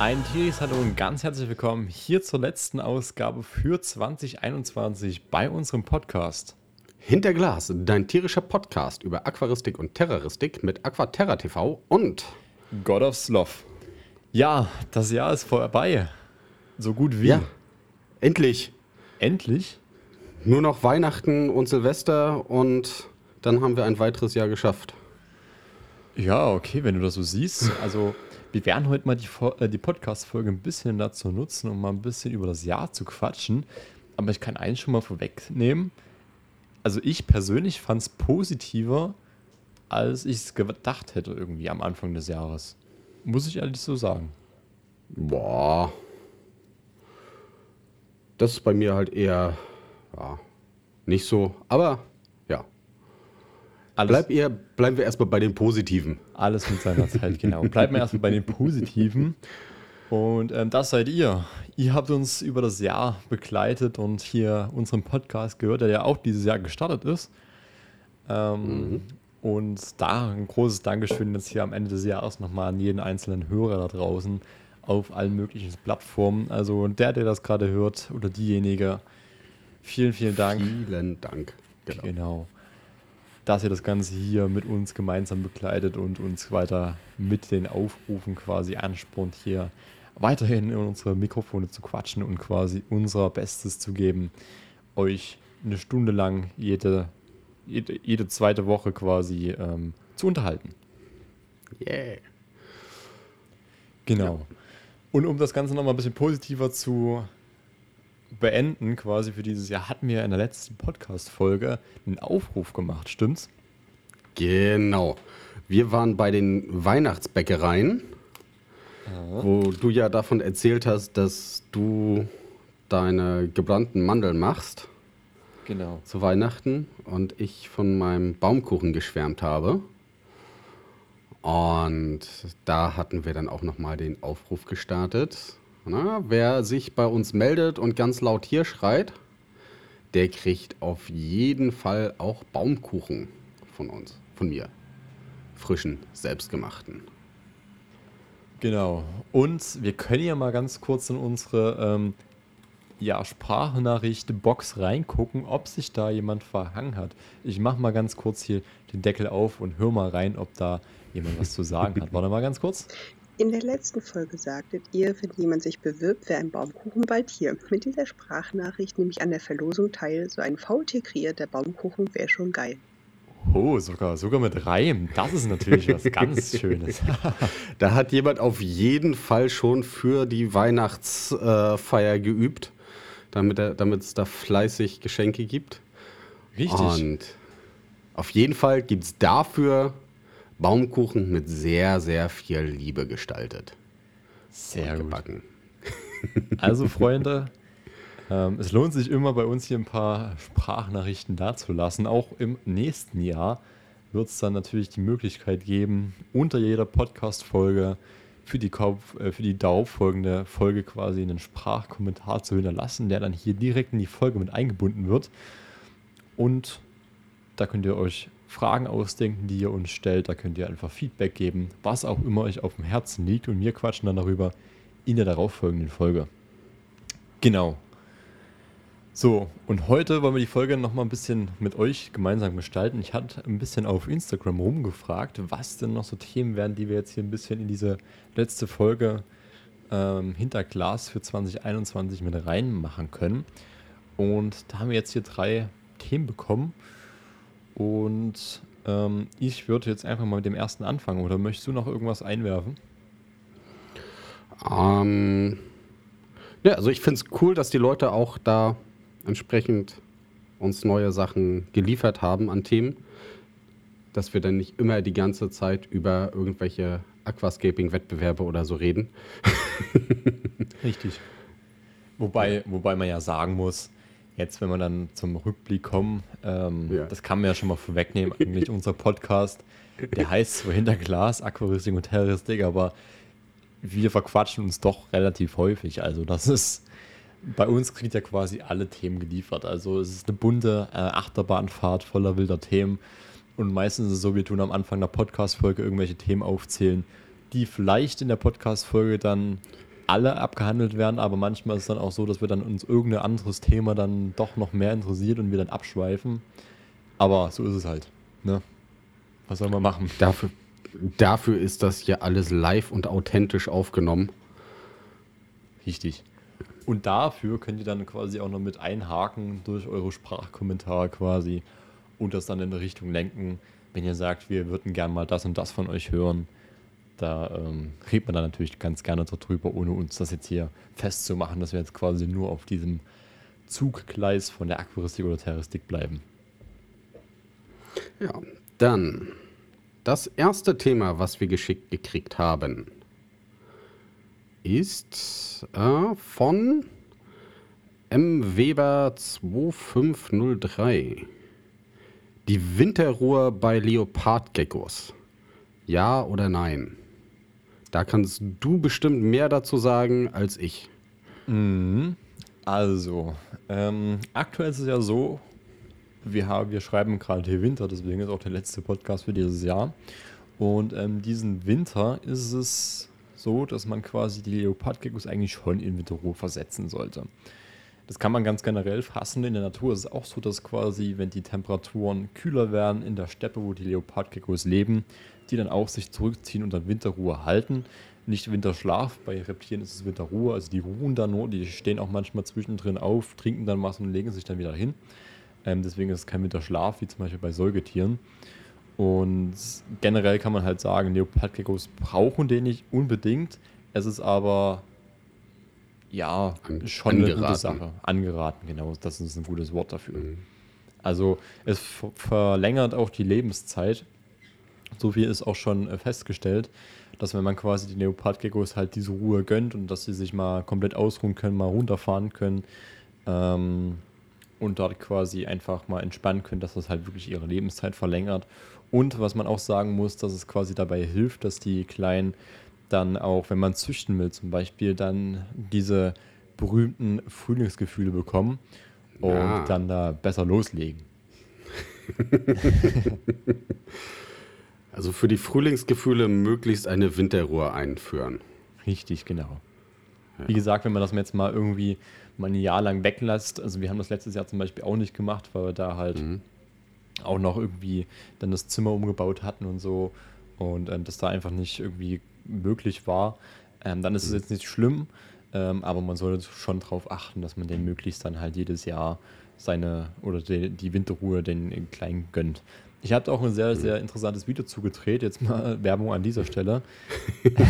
Ein tierisches Hallo und ganz herzlich willkommen hier zur letzten Ausgabe für 2021 bei unserem Podcast. Hinter Glas, dein tierischer Podcast über Aquaristik und Terroristik mit Aquaterra TV und God of Sloth. Ja, das Jahr ist vorbei. So gut wie. Ja, endlich. Endlich? Nur noch Weihnachten und Silvester und dann haben wir ein weiteres Jahr geschafft. Ja, okay, wenn du das so siehst. Also, wir werden heute mal die, äh, die Podcast-Folge ein bisschen dazu nutzen, um mal ein bisschen über das Jahr zu quatschen. Aber ich kann eins schon mal vorwegnehmen. Also, ich persönlich fand es positiver, als ich es gedacht hätte, irgendwie am Anfang des Jahres. Muss ich ehrlich so sagen. Boah. Das ist bei mir halt eher ja, nicht so. Aber ja. Alles, Bleib eher, bleiben wir erstmal bei den Positiven. Alles mit seiner Zeit, genau. Bleiben wir erstmal bei den Positiven. Und ähm, das seid ihr. Ihr habt uns über das Jahr begleitet und hier unseren Podcast gehört, der ja auch dieses Jahr gestartet ist. Ähm, Und da ein großes Dankeschön jetzt hier am Ende des Jahres nochmal an jeden einzelnen Hörer da draußen auf allen möglichen Plattformen. Also der, der das gerade hört oder diejenige, vielen, vielen Dank. Vielen Dank. Genau. Genau. Dass ihr das Ganze hier mit uns gemeinsam begleitet und uns weiter mit den Aufrufen quasi anspornt, hier weiterhin in unsere Mikrofone zu quatschen und quasi unser Bestes zu geben, euch eine Stunde lang jede, jede, jede zweite Woche quasi ähm, zu unterhalten. Yeah. Genau. Und um das Ganze nochmal ein bisschen positiver zu beenden, quasi für dieses Jahr, hatten wir in der letzten Podcast-Folge einen Aufruf gemacht, stimmt's? Genau. Wir waren bei den Weihnachtsbäckereien, wo du ja davon erzählt hast, dass du deine gebrannten Mandeln machst Genau. zu Weihnachten und ich von meinem Baumkuchen geschwärmt habe. Und da hatten wir dann auch nochmal den Aufruf gestartet. Na, wer sich bei uns meldet und ganz laut hier schreit, der kriegt auf jeden Fall auch Baumkuchen von uns, von mir. Frischen, selbstgemachten. Genau. Und wir können ja mal ganz kurz in unsere ähm, ja, Sprachnachricht-Box reingucken, ob sich da jemand verhangen hat. Ich mache mal ganz kurz hier den Deckel auf und hör mal rein, ob da jemand was zu sagen hat. Warte mal ganz kurz. In der letzten Folge sagtet ihr, wenn jemand sich bewirbt, wäre ein Baumkuchen bald hier. Mit dieser Sprachnachricht nehme ich an der Verlosung teil. So ein Faultier kreiert der Baumkuchen wäre schon geil. Oh, sogar, sogar mit Reim. Das ist natürlich was ganz Schönes. Da hat jemand auf jeden Fall schon für die Weihnachtsfeier geübt, damit er- damit es da fleißig Geschenke gibt. Richtig. Und auf jeden Fall gibt es dafür Baumkuchen mit sehr, sehr viel Liebe gestaltet. Sehr gut. gebacken. Also, Freunde, ähm, es lohnt sich immer bei uns hier ein paar Sprachnachrichten dazulassen. Auch im nächsten Jahr wird es dann natürlich die Möglichkeit geben, unter jeder Podcast-Folge für die, Kauf- äh, für die darauffolgende Folge quasi einen Sprachkommentar zu hinterlassen, der dann hier direkt in die Folge mit eingebunden wird. Und da könnt ihr euch Fragen ausdenken, die ihr uns stellt. Da könnt ihr einfach Feedback geben, was auch immer euch auf dem Herzen liegt. Und wir quatschen dann darüber in der darauffolgenden Folge. Genau. So, und heute wollen wir die Folge nochmal ein bisschen mit euch gemeinsam gestalten. Ich hatte ein bisschen auf Instagram rumgefragt, was denn noch so Themen wären, die wir jetzt hier ein bisschen in diese letzte Folge ähm, hinter Glas für 2021 mit reinmachen können. Und da haben wir jetzt hier drei Themen bekommen. Und ähm, ich würde jetzt einfach mal mit dem ersten anfangen. Oder möchtest du noch irgendwas einwerfen? Ähm, ja, also ich finde es cool, dass die Leute auch da entsprechend uns neue Sachen geliefert haben an Themen, dass wir dann nicht immer die ganze Zeit über irgendwelche Aquascaping-Wettbewerbe oder so reden. Richtig. Wobei, wobei man ja sagen muss, jetzt, wenn wir dann zum Rückblick kommen, ähm, Ja. das kann man ja schon mal vorwegnehmen, eigentlich unser Podcast, der heißt zwar hinter Glas, Aquaristik und Terroristik, aber wir verquatschen uns doch relativ häufig. Also das ist, bei uns kriegt ja quasi alle Themen geliefert. Also es ist eine bunte äh, Achterbahnfahrt voller wilder Themen. Und meistens ist es so, wir tun am Anfang der Podcast-Folge irgendwelche Themen aufzählen, die vielleicht in der Podcast-Folge dann alle abgehandelt werden, aber manchmal ist es dann auch so, dass wir dann uns irgendein anderes Thema dann doch noch mehr interessiert und wir dann abschweifen. Aber so ist es halt. Ne? Was soll man machen? Dafür, dafür ist das hier alles live und authentisch aufgenommen. Richtig. Und dafür könnt ihr dann quasi auch noch mit einhaken durch eure Sprachkommentare quasi und das dann in eine Richtung lenken, wenn ihr sagt, wir würden gerne mal das und das von euch hören. Da ähm, redet man dann natürlich ganz gerne darüber, ohne uns das jetzt hier festzumachen, dass wir jetzt quasi nur auf diesem Zuggleis von der Aquaristik oder Terroristik bleiben. Ja, dann das erste Thema, was wir geschickt gekriegt haben, ist äh, von M. Weber 2503. Die Winterruhe bei Leopardgeckos. Ja oder nein? Da kannst du bestimmt mehr dazu sagen als ich. Mhm. Also, ähm, aktuell ist es ja so, wir, haben, wir schreiben gerade hier Winter, deswegen ist auch der letzte Podcast für dieses Jahr. Und ähm, diesen Winter ist es so, dass man quasi die Leopardgeckos eigentlich schon in Winterruhe versetzen sollte. Das kann man ganz generell fassen. In der Natur ist es auch so, dass quasi, wenn die Temperaturen kühler werden in der Steppe, wo die Leopardgeckos leben, die dann auch sich zurückziehen und dann Winterruhe halten. Nicht Winterschlaf, bei Reptilien ist es Winterruhe, also die ruhen da nur, die stehen auch manchmal zwischendrin auf, trinken dann was und legen sich dann wieder hin. Ähm, deswegen ist es kein Winterschlaf, wie zum Beispiel bei Säugetieren. Und generell kann man halt sagen, Leopardgeckos brauchen den nicht unbedingt. Es ist aber ja An- schon eine gute angeraten. Sache. Angeraten, genau. Das ist ein gutes Wort dafür. Mhm. Also es ver- verlängert auch die Lebenszeit. So viel ist auch schon äh, festgestellt, dass wenn man quasi die Leopardgeckos halt diese Ruhe gönnt und dass sie sich mal komplett ausruhen können, mal runterfahren können ähm, und dort quasi einfach mal entspannen können, dass das halt wirklich ihre Lebenszeit verlängert. Und was man auch sagen muss, dass es quasi dabei hilft, dass die Kleinen dann auch, wenn man züchten will zum Beispiel, dann diese berühmten Frühlingsgefühle bekommen und Ja. dann da besser loslegen. Also für die Frühlingsgefühle möglichst eine Winterruhe einführen. Richtig, genau. Wie gesagt, wenn man das jetzt mal irgendwie mal ein Jahr lang weglässt, also wir haben das letztes Jahr zum Beispiel auch nicht gemacht, weil wir da halt auch noch irgendwie dann das Zimmer umgebaut hatten und so und ähm, das da einfach nicht irgendwie möglich war, ähm, dann ist es jetzt nicht schlimm, ähm, aber man sollte schon darauf achten, dass man den möglichst dann halt jedes Jahr seine oder die, die Winterruhe den Kleinen gönnt. Ich habe auch ein sehr, sehr interessantes Video zugedreht, jetzt mal Werbung an dieser Stelle.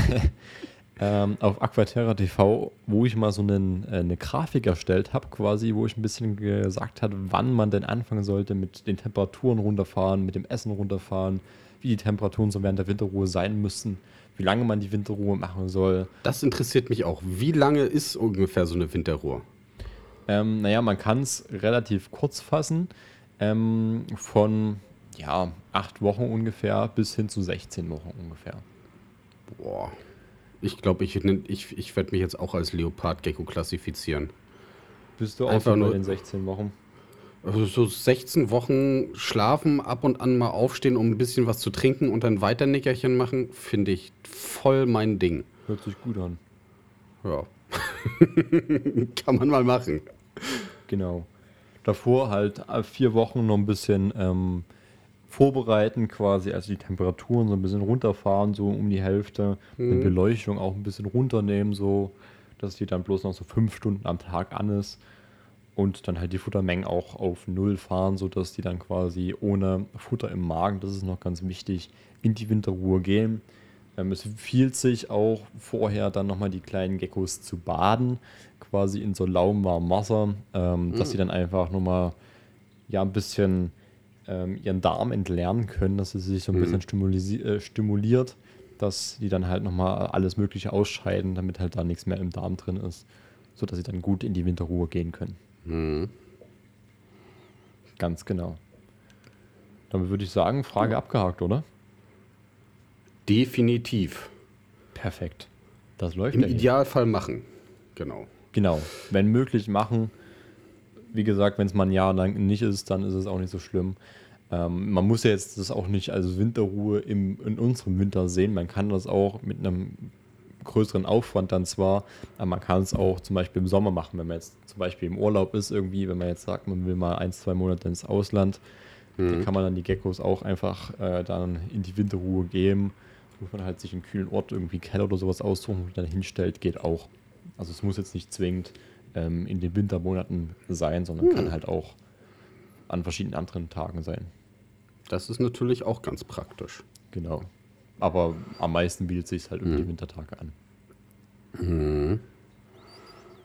ähm, auf Aquaterra TV, wo ich mal so einen, äh, eine Grafik erstellt habe, quasi, wo ich ein bisschen gesagt habe, wann man denn anfangen sollte mit den Temperaturen runterfahren, mit dem Essen runterfahren, wie die Temperaturen so während der Winterruhe sein müssen, wie lange man die Winterruhe machen soll. Das interessiert mich auch. Wie lange ist ungefähr so eine Winterruhe? Ähm, naja, man kann es relativ kurz fassen, ähm, von ja, acht Wochen ungefähr bis hin zu 16 Wochen ungefähr. Boah. Ich glaube, ich, ich, ich werde mich jetzt auch als Leopardgecko klassifizieren. Bist du auch Einfach nur- den 16 Wochen? Also so 16 Wochen schlafen, ab und an mal aufstehen, um ein bisschen was zu trinken und dann weiter Nickerchen machen, finde ich voll mein Ding. Hört sich gut an. Ja. Kann man mal machen. Genau. Davor halt äh, vier Wochen noch ein bisschen ähm, vorbereiten, quasi, also die Temperaturen so ein bisschen runterfahren, so um die Hälfte. Die Beleuchtung auch ein bisschen runternehmen, so, dass die dann bloß noch so fünf Stunden am Tag an ist. Und dann halt die Futtermengen auch auf Null fahren, sodass die dann quasi ohne Futter im Magen, das ist noch ganz wichtig, in die Winterruhe gehen. Ähm, es empfiehlt sich auch vorher dann nochmal die kleinen Geckos zu baden, quasi in so lauwarmem Wasser, ähm, dass sie dann einfach nochmal ja, ein bisschen ähm, ihren Darm entleeren können, dass sie sich so ein bisschen stimulisi äh, stimuliert, dass die dann halt nochmal alles Mögliche ausscheiden, damit halt da nichts mehr im Darm drin ist, sodass sie dann gut in die Winterruhe gehen können. Mhm. Ganz genau. Damit würde ich sagen, Frage abgehakt, oder? Definitiv. Perfekt. Das läuft Im ja. Idealfall machen. Genau. Genau. Wenn möglich, machen. Wie gesagt, wenn es mal ein Jahr lang nicht ist, dann ist es auch nicht so schlimm. Ähm, man muss ja jetzt das auch nicht als Winterruhe im, in unserem Winter sehen. Man kann das auch mit einem größeren Aufwand dann zwar, aber man kann es auch zum Beispiel im Sommer machen, wenn man jetzt zum Beispiel im Urlaub ist irgendwie, wenn man jetzt sagt, man will mal ein, zwei Monate ins Ausland, dann kann man dann die Geckos auch einfach äh, dann in die Winterruhe geben. Muss man halt sich einen kühlen Ort, irgendwie Keller oder sowas aussuchen und dann hinstellt, geht auch. Also es muss jetzt nicht zwingend ähm, in den Wintermonaten sein, sondern kann halt auch an verschiedenen anderen Tagen sein. Das ist natürlich auch ganz praktisch. Genau. Aber am meisten bietet sich halt über die Wintertage an.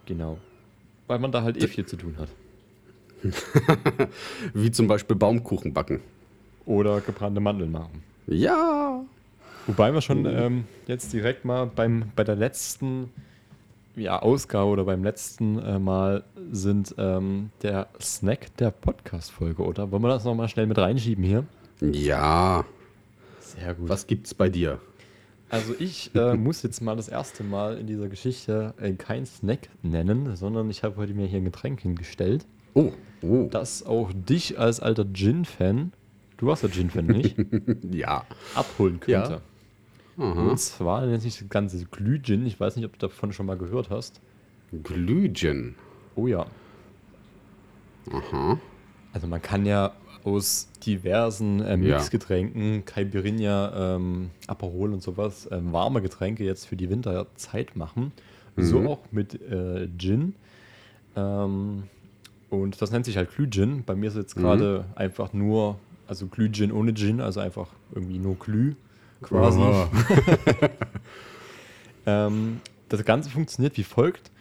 Genau. Weil man da halt eh viel zu tun hat. Wie zum Beispiel Baumkuchen backen. Oder gebrannte Mandeln machen. Ja. Wobei wir schon ähm, jetzt direkt mal beim, bei der letzten ja, Ausgabe oder beim letzten äh, Mal sind ähm, der Snack der Podcast-Folge, oder? Wollen wir das nochmal schnell mit reinschieben hier? Ja. Sehr gut. Was gibt's bei dir? Also ich äh, muss jetzt mal das erste Mal in dieser Geschichte äh, kein Snack nennen, sondern ich habe heute mir hier ein Getränk hingestellt, Oh. Oh. das auch dich als alter Gin-Fan, du warst ja Gin-Fan, nicht? Ja. abholen könnte. Aha. Und zwar nennt sich das Ganze Glühgin. Ich weiß nicht, ob du davon schon mal gehört hast. Glühgin. Oh ja. Aha. Also man kann ja aus diversen äh, Ja. Mixgetränken, Caipirinha, ähm, Aperol und sowas, ähm, warme Getränke jetzt für die Winterzeit machen. So auch mit äh, Gin. Ähm, und das nennt sich halt Glühgin. Bei mir ist jetzt gerade einfach nur, also Glühgin ohne Gin, also einfach irgendwie nur Glüh quasi. Ähm, das Ganze funktioniert wie folgt.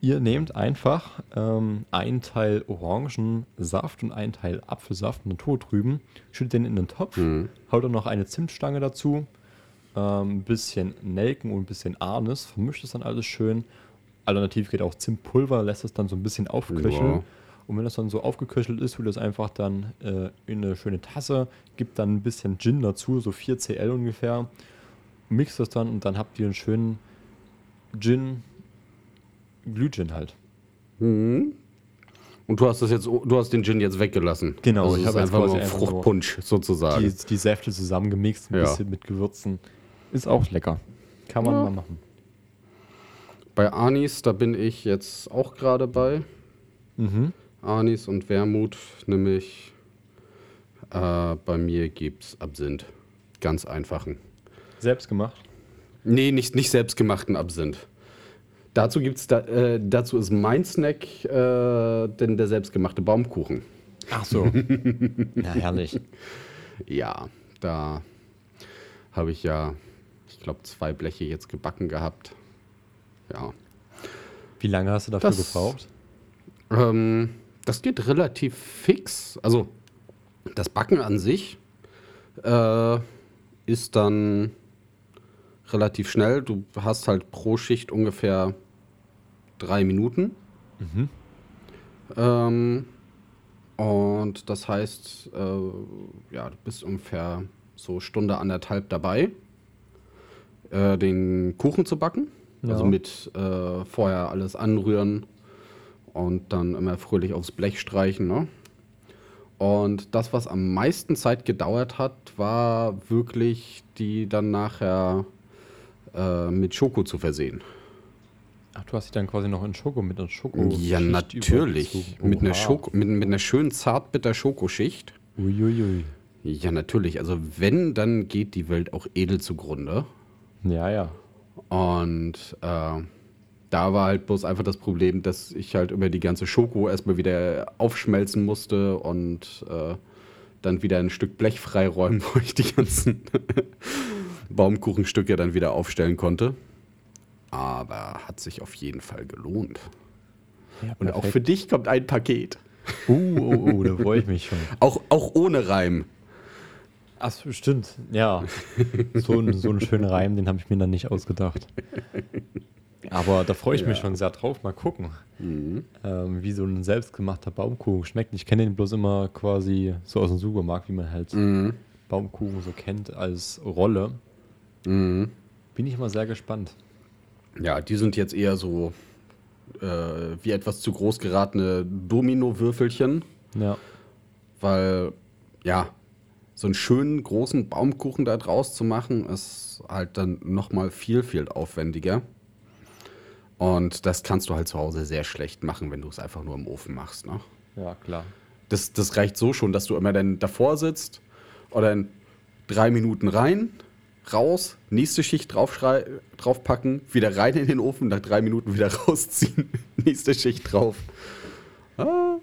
Ihr nehmt einfach ähm, einen Teil Orangensaft und einen Teil Apfelsaft, Naturtrüben, schüttet den in den Topf, haut dann noch eine Zimtstange dazu, ähm, ein bisschen Nelken und ein bisschen Anis, vermischt es dann alles schön. Alternativ geht auch Zimtpulver, lässt es dann so ein bisschen aufköcheln. Wow. Und wenn das dann so aufgeköchelt ist, tut das einfach dann äh, in eine schöne Tasse, gibt dann ein bisschen Gin dazu, so 4 CL ungefähr, mixt das dann und dann habt ihr einen schönen Gin, Glühgin halt. Mhm. Und du hast das jetzt, du hast den Gin jetzt weggelassen. Genau, also ich ich hab habe nur einfach nur Fruchtpunsch sozusagen. Die, die Säfte zusammengemixt, ein Ja. bisschen mit Gewürzen. Ist auch lecker. Kann man Ja. mal machen. Bei Anis, da bin ich jetzt auch gerade bei. Mhm. Anis und Wermut, nämlich äh, bei mir gibt's Absinth. Ganz einfachen. Selbst gemacht. Nee, nicht, nicht selbstgemachten Absinth. Dazu gibt's da, äh, dazu ist mein Snack äh, denn der selbstgemachte Baumkuchen. Ach so. Na, herrlich. Ja, da habe ich ja, ich glaube, zwei Bleche jetzt gebacken gehabt. Ja. Wie lange hast du dafür Das- gebraucht? Ähm, das geht relativ fix. Also das Backen an sich äh, ist dann relativ schnell. Du hast halt pro Schicht ungefähr drei Minuten. Ähm, und das heißt, äh, ja, du bist ungefähr so Stunde anderthalb dabei, äh, den Kuchen zu backen. Also Ja. mit äh, vorher alles anrühren und dann immer fröhlich aufs Blech streichen. Ne? Und das, was am meisten Zeit gedauert hat, war wirklich die dann nachher äh, mit Schoko zu versehen. Ach, du hast dich dann quasi noch in Schoko mit einer Schoko. ja, Schicht natürlich. Mit einer. Schoko, mit, mit einer schönen zartbitter Schokoschicht. Uiuiui. Ja, natürlich. Also wenn, dann geht die Welt auch edel zugrunde. Ja, ja. Und äh, da war halt bloß einfach das Problem, dass ich halt über die ganze Schoko erstmal wieder aufschmelzen musste und äh, dann wieder ein Stück Blech freiräumen, wo ich die ganzen Baumkuchenstücke dann wieder aufstellen konnte. Aber hat sich auf jeden Fall gelohnt. ja Und auch für dich kommt ein Paket. Uh, oh, oh, da freue ich mich schon. Auch, auch ohne Reim. Ach, stimmt. Ja. So, ein, so einen schönen Reim, den habe ich mir dann nicht ausgedacht. Aber da freue ich mich schon sehr drauf. Mal gucken, Mhm. ähm, wie so ein selbstgemachter Baumkuchen schmeckt. Ich kenne den bloß immer quasi so aus dem Supermarkt, wie man halt Mhm. Baumkuchen so kennt als Rolle. Mhm. Bin ich mal sehr gespannt. Ja, die sind jetzt eher so äh, wie etwas zu groß geratene Domino-Würfelchen, Ja. weil, ja, so einen schönen großen Baumkuchen da draus zu machen, ist halt dann nochmal viel, viel aufwendiger. Und das kannst du halt zu Hause sehr schlecht machen, wenn du es einfach nur im Ofen machst. Ne? Ja, klar. Das, das reicht so schon, dass du immer dann davor sitzt oder in drei Minuten rein, raus, nächste Schicht draufpacken, wieder rein in den Ofen, nach drei Minuten wieder rausziehen, nächste Schicht drauf. Ah,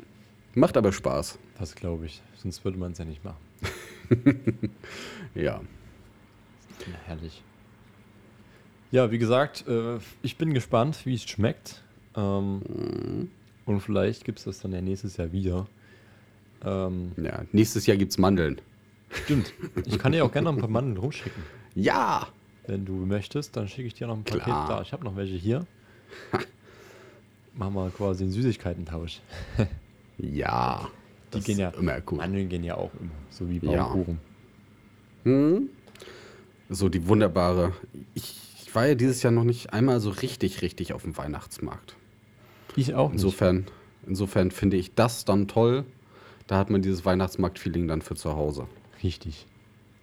macht aber Spaß. Das glaube ich. Sonst würde man es ja nicht machen. ja. Ja, herrlich. Ja, wie gesagt, äh, ich bin gespannt, wie es schmeckt. Ähm, Mhm. Und vielleicht gibt es das dann ja nächstes Jahr wieder. Ähm, Ja, nächstes Jahr gibt's Mandeln. stimmt. Ich kann dir auch gerne noch ein paar Mandeln rumschicken. Ja! Wenn du möchtest, dann schicke ich dir noch ein Paket Klar. da. Ich habe noch welche hier. Machen wir quasi einen Süßigkeitentausch. Ja. Die gehen ja. immer gut. Mandeln gehen ja auch immer. So wie Ja. Baumkuchen. Hm? So die wunderbare. Ich war ja dieses Jahr noch nicht einmal so richtig, richtig auf dem Weihnachtsmarkt. Ich auch nicht. Insofern, insofern finde ich das dann toll. Da hat man dieses Weihnachtsmarkt-Feeling dann für zu Hause. Richtig.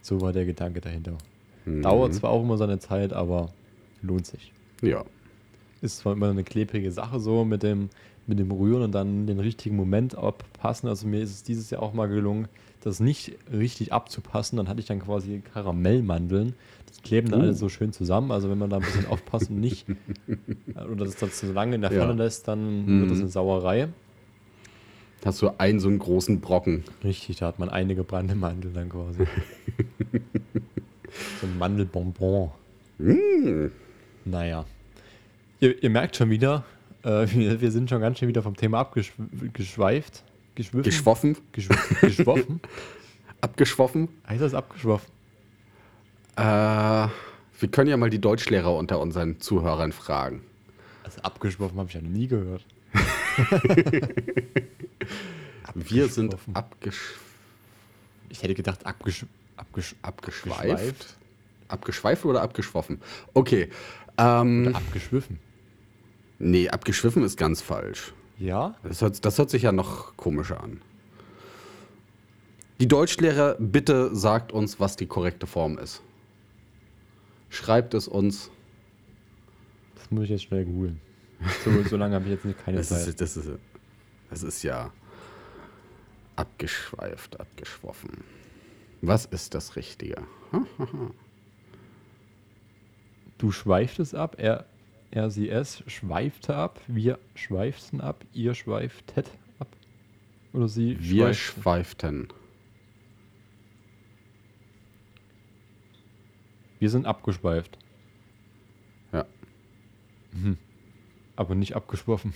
So war der Gedanke dahinter. Mhm. Dauert zwar auch immer seine Zeit, aber lohnt sich. Ja. Ist zwar immer eine klebrige Sache so mit dem, mit dem Rühren und dann den richtigen Moment abpassen. Also mir ist es dieses Jahr auch mal gelungen, das nicht richtig abzupassen. Dann hatte ich dann quasi Karamellmandeln. Die kleben dann Uh. alle so schön zusammen. Also wenn man da ein bisschen aufpasst und nicht oder das dann zu lange in der Ja. Pfanne lässt, dann Mhm. wird das eine Sauerei. Hast du einen so einen großen Brocken. Richtig, da hat man eine gebrannte Mandel dann quasi. so ein Mandelbonbon. Mm. Naja. Ihr, ihr merkt schon wieder, äh, wir, wir sind schon ganz schön wieder vom Thema abgeschweift. Geschwiffen? Geschwoffen, Geschw geschwoffen? abgeschwoffen. heißt das abgeschwoffen? Äh, wir können ja mal die Deutschlehrer unter unseren Zuhörern fragen. Also abgeschwoffen habe ich ja noch nie gehört. Wir sind Abgeschwoffen. abgesch Ich hätte gedacht, abgesch abgesch abgeschweift. Geschweift? Abgeschweift oder abgeschwoffen? Okay. Ähm, abgeschwiffen. nee, abgeschwiffen ist ganz falsch. Ja? Das hört, das hört sich ja noch komischer an. Die Deutschlehrer, bitte sagt uns, was die korrekte Form ist. Schreibt es uns. Das muss ich jetzt schnell googeln. So, so lange habe ich jetzt nicht keine Das Zeit. ist, das, ist, das ist ja abgeschweift, abgeschwoffen. Was ist das Richtige? Du schweiftest ab, er, sie, es schweifte ab, wir schweiften ab, ihr schweiftet ab. Oder sie Wir schweiften. schweiften. Wir sind abgeschweift, Ja. aber nicht abgeschwoffen.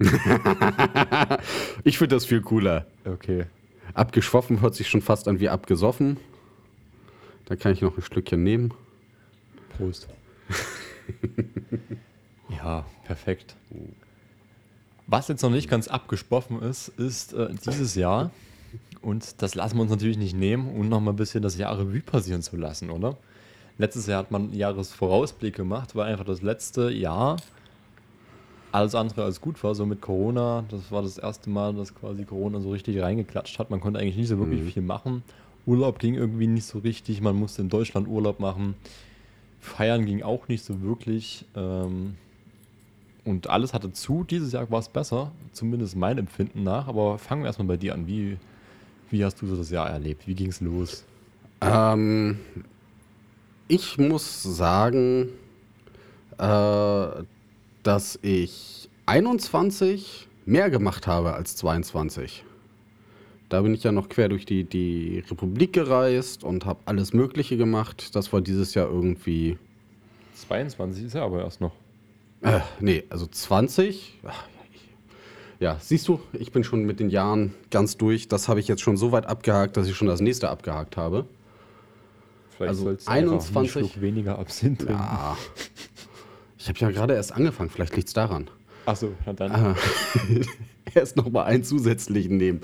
Ich finde das viel cooler. Okay. Abgeschwoffen hört sich schon fast an wie abgesoffen. Da kann ich noch ein Stückchen nehmen. Prost. ja, perfekt. Was jetzt noch nicht ganz abgesprochen ist, ist äh, dieses Jahr, und das lassen wir uns natürlich nicht nehmen, um noch mal ein bisschen das Jahr Revue passieren zu lassen, oder? Letztes Jahr hat man einen Jahresvorausblick gemacht, weil einfach das letzte Jahr alles andere als gut war. So mit Corona, das war das erste Mal, dass quasi Corona so richtig reingeklatscht hat. Man konnte eigentlich nicht so wirklich Mhm. viel machen. Urlaub ging irgendwie nicht so richtig. Man musste in Deutschland Urlaub machen. Feiern ging auch nicht so wirklich. Ähm, und alles hatte zu. Dieses Jahr war es besser, zumindest mein Empfinden nach. Aber fangen wir erstmal bei dir an. Wie, wie hast du so das Jahr erlebt? Wie ging es los? Ähm, ich muss sagen, äh, dass ich 21 mehr gemacht habe als 22. Da bin ich ja noch quer durch die, die Republik gereist und habe alles Mögliche gemacht. Das war dieses Jahr irgendwie. 22 ist er aber erst noch. Äh, nee, also 20. Ach, ich- Ja, siehst du, ich bin schon mit den Jahren ganz durch. Das habe ich jetzt schon so weit abgehakt, dass ich schon das nächste abgehakt habe. Vielleicht Also sollst du einfach einen 21 Schluck weniger Absinth trinken. Ja. Ich habe ja gerade erst angefangen, vielleicht liegt es daran. Achso, dann. Ah. erst noch mal einen zusätzlichen nehmen.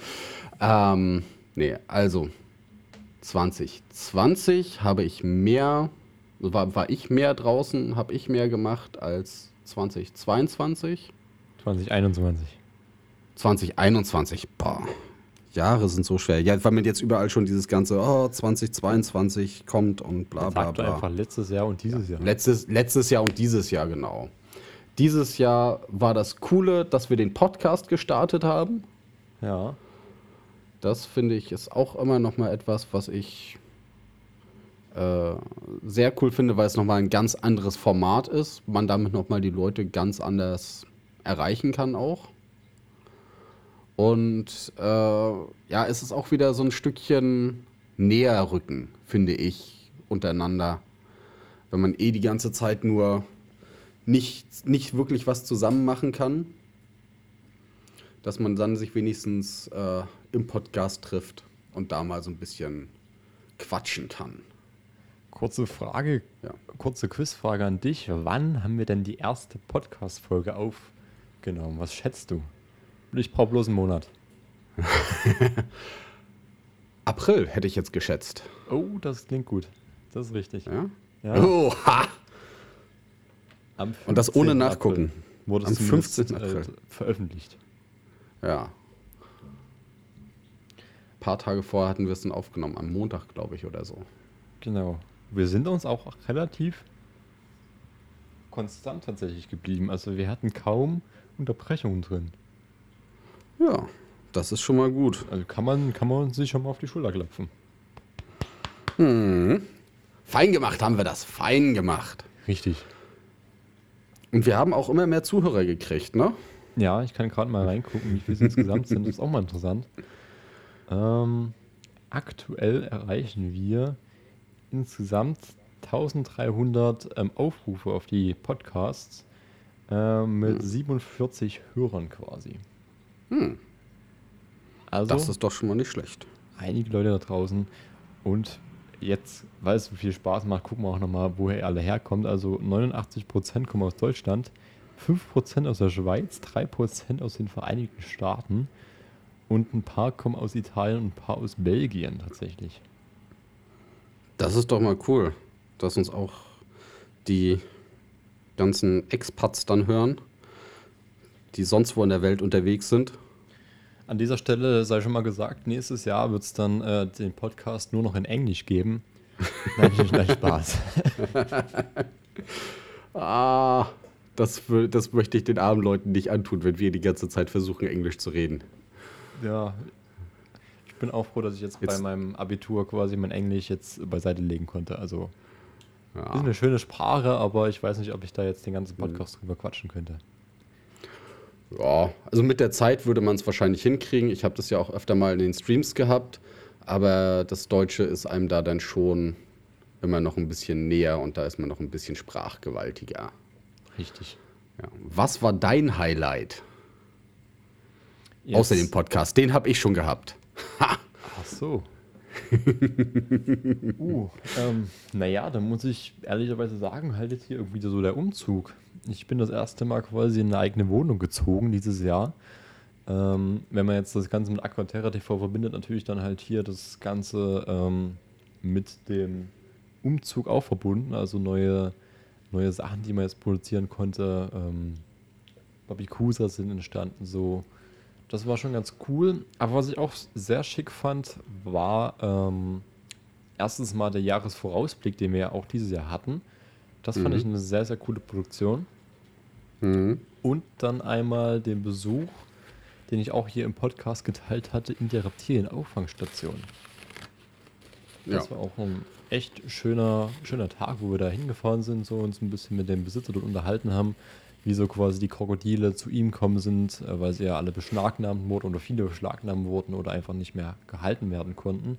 Ähm, nee, also 2020 habe ich mehr, war, war ich mehr draußen, habe ich mehr gemacht als 2022. 2021. 2021, boah, Jahre sind so schwer. Ja, weil man jetzt überall schon dieses ganze oh, 2022 kommt und bla bla bla. einfach letztes Jahr und dieses Jahr. Letztes, letztes Jahr und dieses Jahr, genau. Dieses Jahr war das Coole, dass wir den Podcast gestartet haben. Ja. Das finde ich ist auch immer noch mal etwas, was ich äh, sehr cool finde, weil es noch mal ein ganz anderes Format ist. Man damit noch mal die Leute ganz anders erreichen kann auch. Und äh, ja, es ist auch wieder so ein Stückchen näher rücken, finde ich, untereinander. Wenn man eh die ganze Zeit nur nicht, nicht wirklich was zusammen machen kann, dass man dann sich wenigstens äh, im Podcast trifft und da mal so ein bisschen quatschen kann. Kurze Frage, Ja. kurze Quizfrage an dich. Wann haben wir denn die erste Podcast-Folge aufgenommen? Was schätzt du? Ich brauche bloß einen Monat. April hätte ich jetzt geschätzt. Oh, das klingt gut. Das ist richtig. Ja? Ja. Oh, ha! Am Und das ohne 15. Nachgucken. April Wurde Am es zumindest, 15. April. Veröffentlicht. Ja. Ein paar Tage vorher hatten wir es dann aufgenommen, am Montag, glaube ich, oder so. Genau. Wir sind uns auch relativ konstant tatsächlich geblieben. Also wir hatten kaum Unterbrechungen drin. Ja, das ist schon mal gut. Also kann man, kann man sich schon mal auf die Schulter klopfen. Fein gemacht haben wir das, fein gemacht. Richtig. Und wir haben auch immer mehr Zuhörer gekriegt, ne? Ja, ich kann gerade mal reingucken, wie viele es insgesamt sind. Das ist auch mal interessant. Ähm, aktuell erreichen wir insgesamt 1300 ähm, Aufrufe auf die Podcasts ähm, mit 47 Hörern quasi. Hm. Also Das ist doch schon mal nicht schlecht. einige Leute da draußen. Und jetzt, weil es so viel Spaß macht, gucken wir auch nochmal, woher ihr alle herkommt. Also 89% kommen aus Deutschland, 5% aus der Schweiz, 3% aus den Vereinigten Staaten und ein paar kommen aus Italien und ein paar aus Belgien tatsächlich. Das ist doch mal cool, dass uns auch die ganzen Expats dann hören, die sonst wo in der Welt unterwegs sind. An dieser Stelle sei schon mal gesagt, nächstes Jahr wird es dann äh, den Podcast nur noch in Englisch geben. Nein, nein, Spaß. Ah, das, das möchte ich den armen Leuten nicht antun, wenn wir die ganze Zeit versuchen, Englisch zu reden. Ja, ich bin auch froh, dass ich jetzt, bei Jetzt- meinem Abitur quasi mein Englisch jetzt beiseite legen konnte. Also ist Ja. eine schöne Sprache, aber ich weiß nicht, ob ich da jetzt den ganzen Podcast drüber quatschen könnte. ja, also mit der Zeit würde man es wahrscheinlich hinkriegen. Ich habe das ja auch öfter mal in den Streams gehabt, aber das Deutsche ist einem da dann schon immer noch ein bisschen näher und da ist man noch ein bisschen sprachgewaltiger. Richtig. Ja. Was war dein Highlight Jetzt- außer dem Podcast? Den habe ich schon gehabt. Ach so. uh, ähm, naja, dann muss ich ehrlicherweise sagen, halt jetzt hier irgendwie so der Umzug. Ich bin das erste Mal quasi in eine eigene Wohnung gezogen dieses Jahr. Ähm, wenn man jetzt das Ganze mit Aquaterra TV verbindet, natürlich dann halt hier das Ganze ähm, mit dem Umzug auch verbunden, also neue, neue Sachen, die man jetzt produzieren konnte. Ähm, Babikusa sind entstanden, so das war schon ganz cool. Aber was ich auch sehr schick fand, war ähm, erstens mal der Jahresvorausblick, den wir ja auch dieses Jahr hatten. Das fand Mhm. ich eine sehr, sehr coole Produktion. Mhm. Und dann einmal den Besuch, den ich auch hier im Podcast geteilt hatte, in der Reptilien-Auffangstation. Ja. Das war auch ein echt schöner, schöner Tag, wo wir da hingefahren sind, so uns ein bisschen mit dem Besitzer dort unterhalten haben, wie so quasi die Krokodile zu ihm kommen sind, äh, weil sie ja alle beschlagnahmt wurden oder viele beschlagnahmt wurden oder einfach nicht mehr gehalten werden konnten.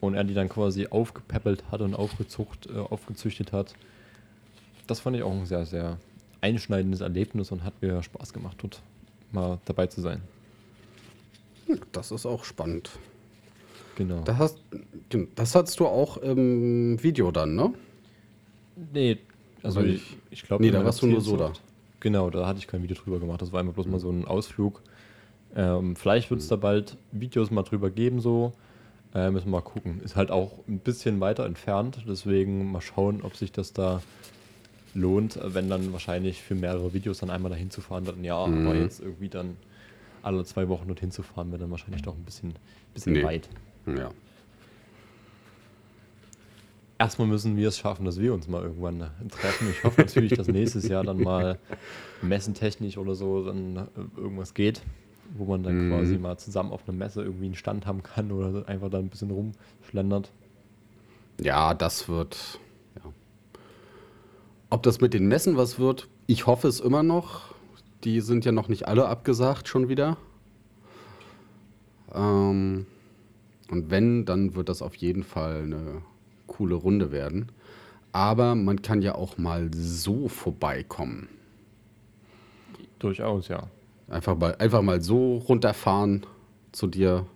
Und er die dann quasi aufgepäppelt hat und aufgezucht, äh, aufgezüchtet hat. Das fand ich auch ein sehr, sehr einschneidendes Erlebnis und hat mir Spaß gemacht, dort mal dabei zu sein. Das ist auch spannend. Genau. Das, hast, das hattest du auch im Video dann, ne? Nee, also ich, ich glaube. Nee, da warst du nur so da. Genau, da hatte ich kein Video drüber gemacht. Das war einfach bloß Mhm. mal so ein Ausflug. Ähm, vielleicht wird es da bald Videos mal drüber geben, so. Äh, müssen wir mal gucken. Ist halt auch ein bisschen weiter entfernt, deswegen mal schauen, ob sich das da lohnt, wenn dann wahrscheinlich für mehrere Videos dann einmal dahin zu fahren, dann ja, aber Mhm. jetzt irgendwie dann alle zwei Wochen dorthin zu fahren, wäre dann wahrscheinlich doch ein bisschen, bisschen Nee. weit. Ja. Erstmal müssen wir es schaffen, dass wir uns mal irgendwann äh, treffen. Ich hoffe natürlich, dass nächstes Jahr dann mal messentechnisch oder so dann äh, irgendwas geht, wo man dann Mhm. quasi mal zusammen auf einer Messe irgendwie einen Stand haben kann oder einfach da ein bisschen rumschlendert. Ja, das wird. Ja. Ob das mit den Messen was wird, ich hoffe es immer noch. Die sind ja noch nicht alle abgesagt schon wieder. Ähm, und wenn, dann wird das auf jeden Fall eine coole Runde werden. Aber man kann ja auch mal so vorbeikommen. Durchaus, ja. Einfach mal, einfach mal so runterfahren zu dir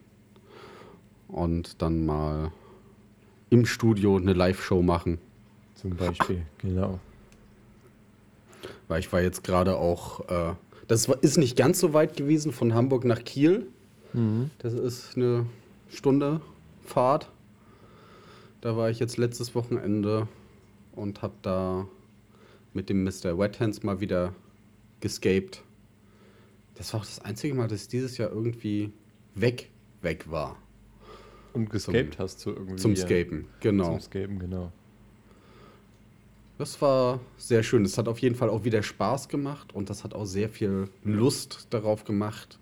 und dann mal im Studio eine Live-Show machen. Zum Beispiel, genau. Weil ich war jetzt gerade auch, äh, das ist nicht ganz so weit gewesen von Hamburg nach Kiel. Das ist eine Stunde Fahrt. Da war ich jetzt letztes Wochenende und habe da mit dem Mr. Wet Hands mal wieder gescaped. Das war auch das einzige Mal, dass ich dieses Jahr irgendwie weg, weg war. Und gescaped hast du irgendwie. Zum Scapen, genau. Zum Scapen, genau. Das war sehr schön. Es hat auf jeden Fall auch wieder Spaß gemacht und das hat auch sehr viel Lust darauf gemacht,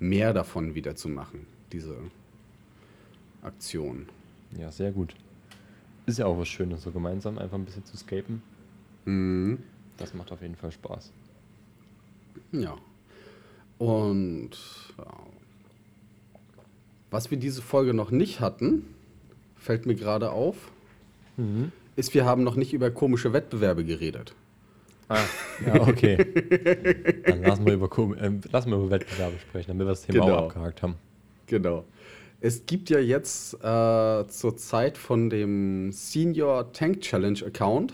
mehr davon wieder zu machen, diese Aktion. Ja, sehr gut. Ist ja auch was Schönes, so gemeinsam einfach ein bisschen zu scapen. Mhm. Das macht auf jeden Fall Spaß. Ja. Und ja. was wir diese Folge noch nicht hatten, fällt mir gerade auf, ist, wir haben noch nicht über komische Wettbewerbe geredet. Ah, ja, okay. Dann lassen wir über, ähm, lassen wir über Wettbewerbe sprechen, damit wir das Thema Genau. auch abgehakt haben. Genau. Es gibt ja jetzt äh, zur Zeit von dem Senior Tank Challenge Account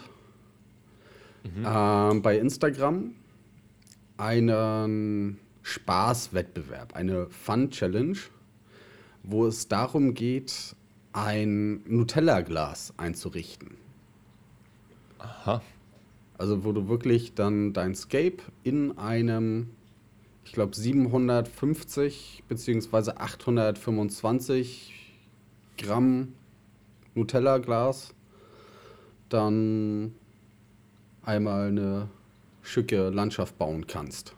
ähm, bei Instagram einen Spaßwettbewerb, eine Fun Challenge, wo es darum geht, ein Nutella-Glas einzurichten. Aha. Also wo du wirklich dann dein Scape in einem, ich glaube 750 beziehungsweise 825 Gramm Nutella-Glas dann einmal eine schicke Landschaft bauen kannst.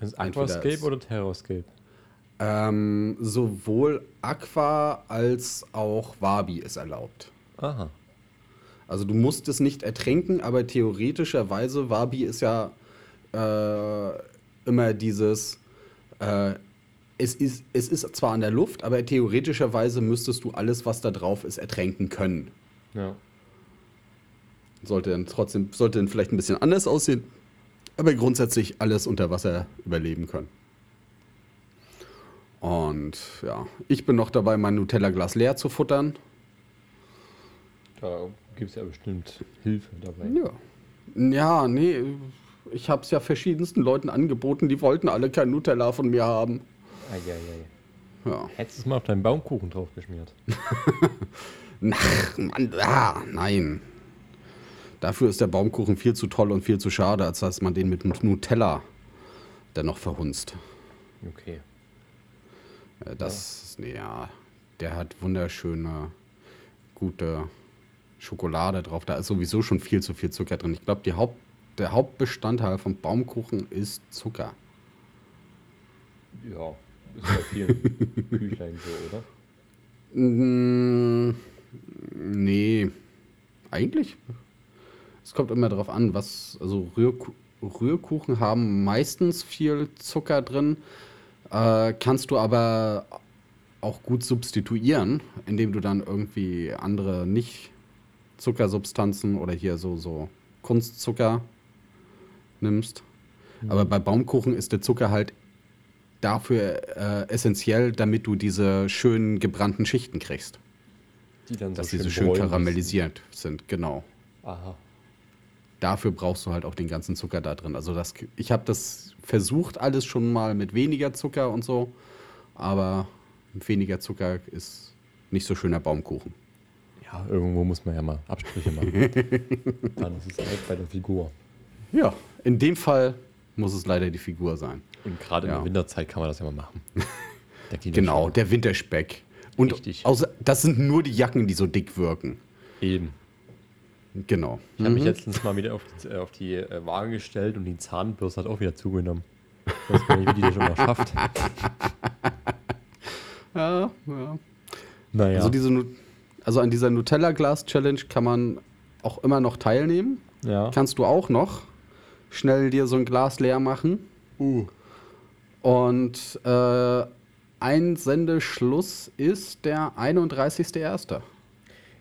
Also Aquascape oder Terrascape? Ähm, sowohl Aqua als auch Wabi ist erlaubt. Aha. Also du musst es nicht ertränken, aber theoretischerweise, Wabi ist ja äh, immer dieses, äh, es, ist, es ist zwar an der Luft, aber theoretischerweise müsstest du alles, was da drauf ist, ertränken können. Ja. Sollte dann trotzdem, sollte dann vielleicht ein bisschen anders aussehen, aber grundsätzlich alles unter Wasser überleben können. Und ja, ich bin noch dabei, mein Nutella-Glas leer zu futtern. Da gibt es ja bestimmt Hilfe dabei. Ja. Ja, nee, ich habe es ja verschiedensten Leuten angeboten, die wollten alle kein Nutella von mir haben. Eieiei. Ja. Hättest du es mal auf deinen Baumkuchen drauf geschmiert? Ach, Mann, ah, nein. Dafür ist der Baumkuchen viel zu toll und viel zu schade, als dass man den mit Nutella dennoch verhunzt. Okay. Äh, Das, nee, ja, der hat wunderschöne, gute Schokolade drauf. Da ist sowieso schon viel zu viel Zucker drin. Ich glaube, die Haupt, der Hauptbestandteil vom Baumkuchen ist Zucker. Ja, ist bei vielen Küchlein so, oder? Mm, nee, eigentlich. Es kommt immer darauf an, was, also Rührku Rührkuchen haben meistens viel Zucker drin, äh, kannst du aber auch gut substituieren, indem du dann irgendwie andere Nicht-Zuckersubstanzen oder hier so, so Kunstzucker nimmst. Aber bei Baumkuchen ist der Zucker halt dafür äh, essentiell, damit du diese schönen gebrannten Schichten kriegst. Die dann Dass so sie so schön karamellisiert sind, genau. sind. Aha. Dafür brauchst du halt auch den ganzen Zucker da drin. Also das, ich habe das versucht alles schon mal mit weniger Zucker und so, aber weniger Zucker ist nicht so schöner Baumkuchen. Ja, irgendwo muss man ja mal Abstriche machen. dann ist es halt bei der Figur. Ja, in dem Fall muss es leider die Figur sein. Und gerade in Ja. der Winterzeit kann man das ja mal machen. Genau, schon. der Winterspeck. Und Richtig. außer, das sind nur die Jacken, die so dick wirken. Eben. Genau. Ich habe mich letztens mal wieder auf die, äh, auf die äh, Waage gestellt und die Zahnbürste hat auch wieder zugenommen. Ich weiß gar nicht, wie die das schon mal schafft. Ja, ja. Naja. Also, diese, also an dieser Nutella Glass Challenge kann man auch immer noch teilnehmen. ja. Kannst du auch noch schnell dir so ein Glas leer machen. Uh. Und äh, Einsendeschluss ist der 31.01.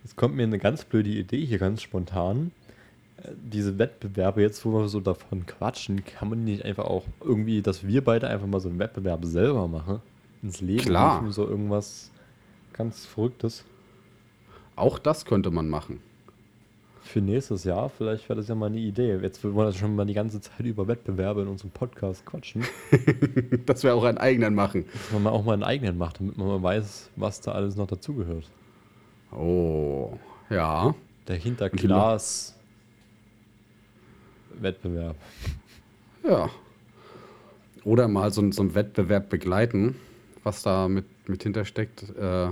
Jetzt kommt mir eine ganz blöde Idee hier ganz spontan. Äh, Diese Wettbewerbe, jetzt wo wir so davon quatschen, kann man nicht einfach auch irgendwie, dass wir beide einfach mal so einen Wettbewerb selber machen? Ins Leben Klar. rufen, so irgendwas ganz Verrücktes. Auch das könnte man machen. Für nächstes Jahr, vielleicht wäre das ja mal eine Idee. Jetzt wollen wir schon mal die ganze Zeit über Wettbewerbe in unserem Podcast quatschen. Dass wir auch einen eigenen machen. Dass man auch mal einen eigenen macht, damit man mal weiß, was da alles noch dazugehört. Oh, ja. Der Hinterglas Wettbewerb. Ja. Oder mal so, so einen Wettbewerb begleiten, was da mit, mit hintersteckt. Äh,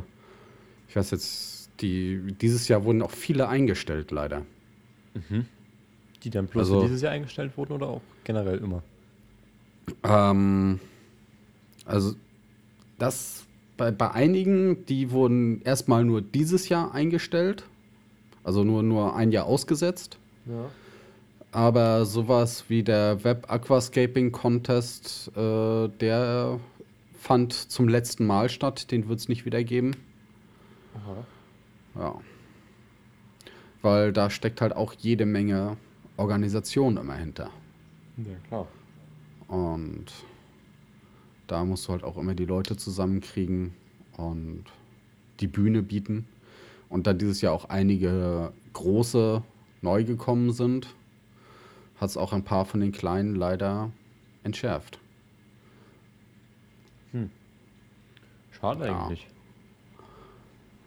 ich weiß jetzt, die, dieses Jahr wurden auch viele eingestellt, leider. Die dann bloß Also- dieses Jahr eingestellt wurden oder auch generell immer? Ähm, also, das bei, bei einigen, die wurden erstmal nur dieses Jahr eingestellt. Also nur, nur ein Jahr ausgesetzt. Ja. Aber sowas wie der Web Aquascaping Contest, äh, der fand zum letzten Mal statt. Den wird es nicht wieder geben. Ja. Weil da steckt halt auch jede Menge Organisation immer hinter. Ja, klar. Und da musst du halt auch immer die Leute zusammenkriegen und die Bühne bieten. Und da dieses Jahr auch einige große neu gekommen sind, hat es auch ein paar von den kleinen leider entschärft. Schade Ja. eigentlich.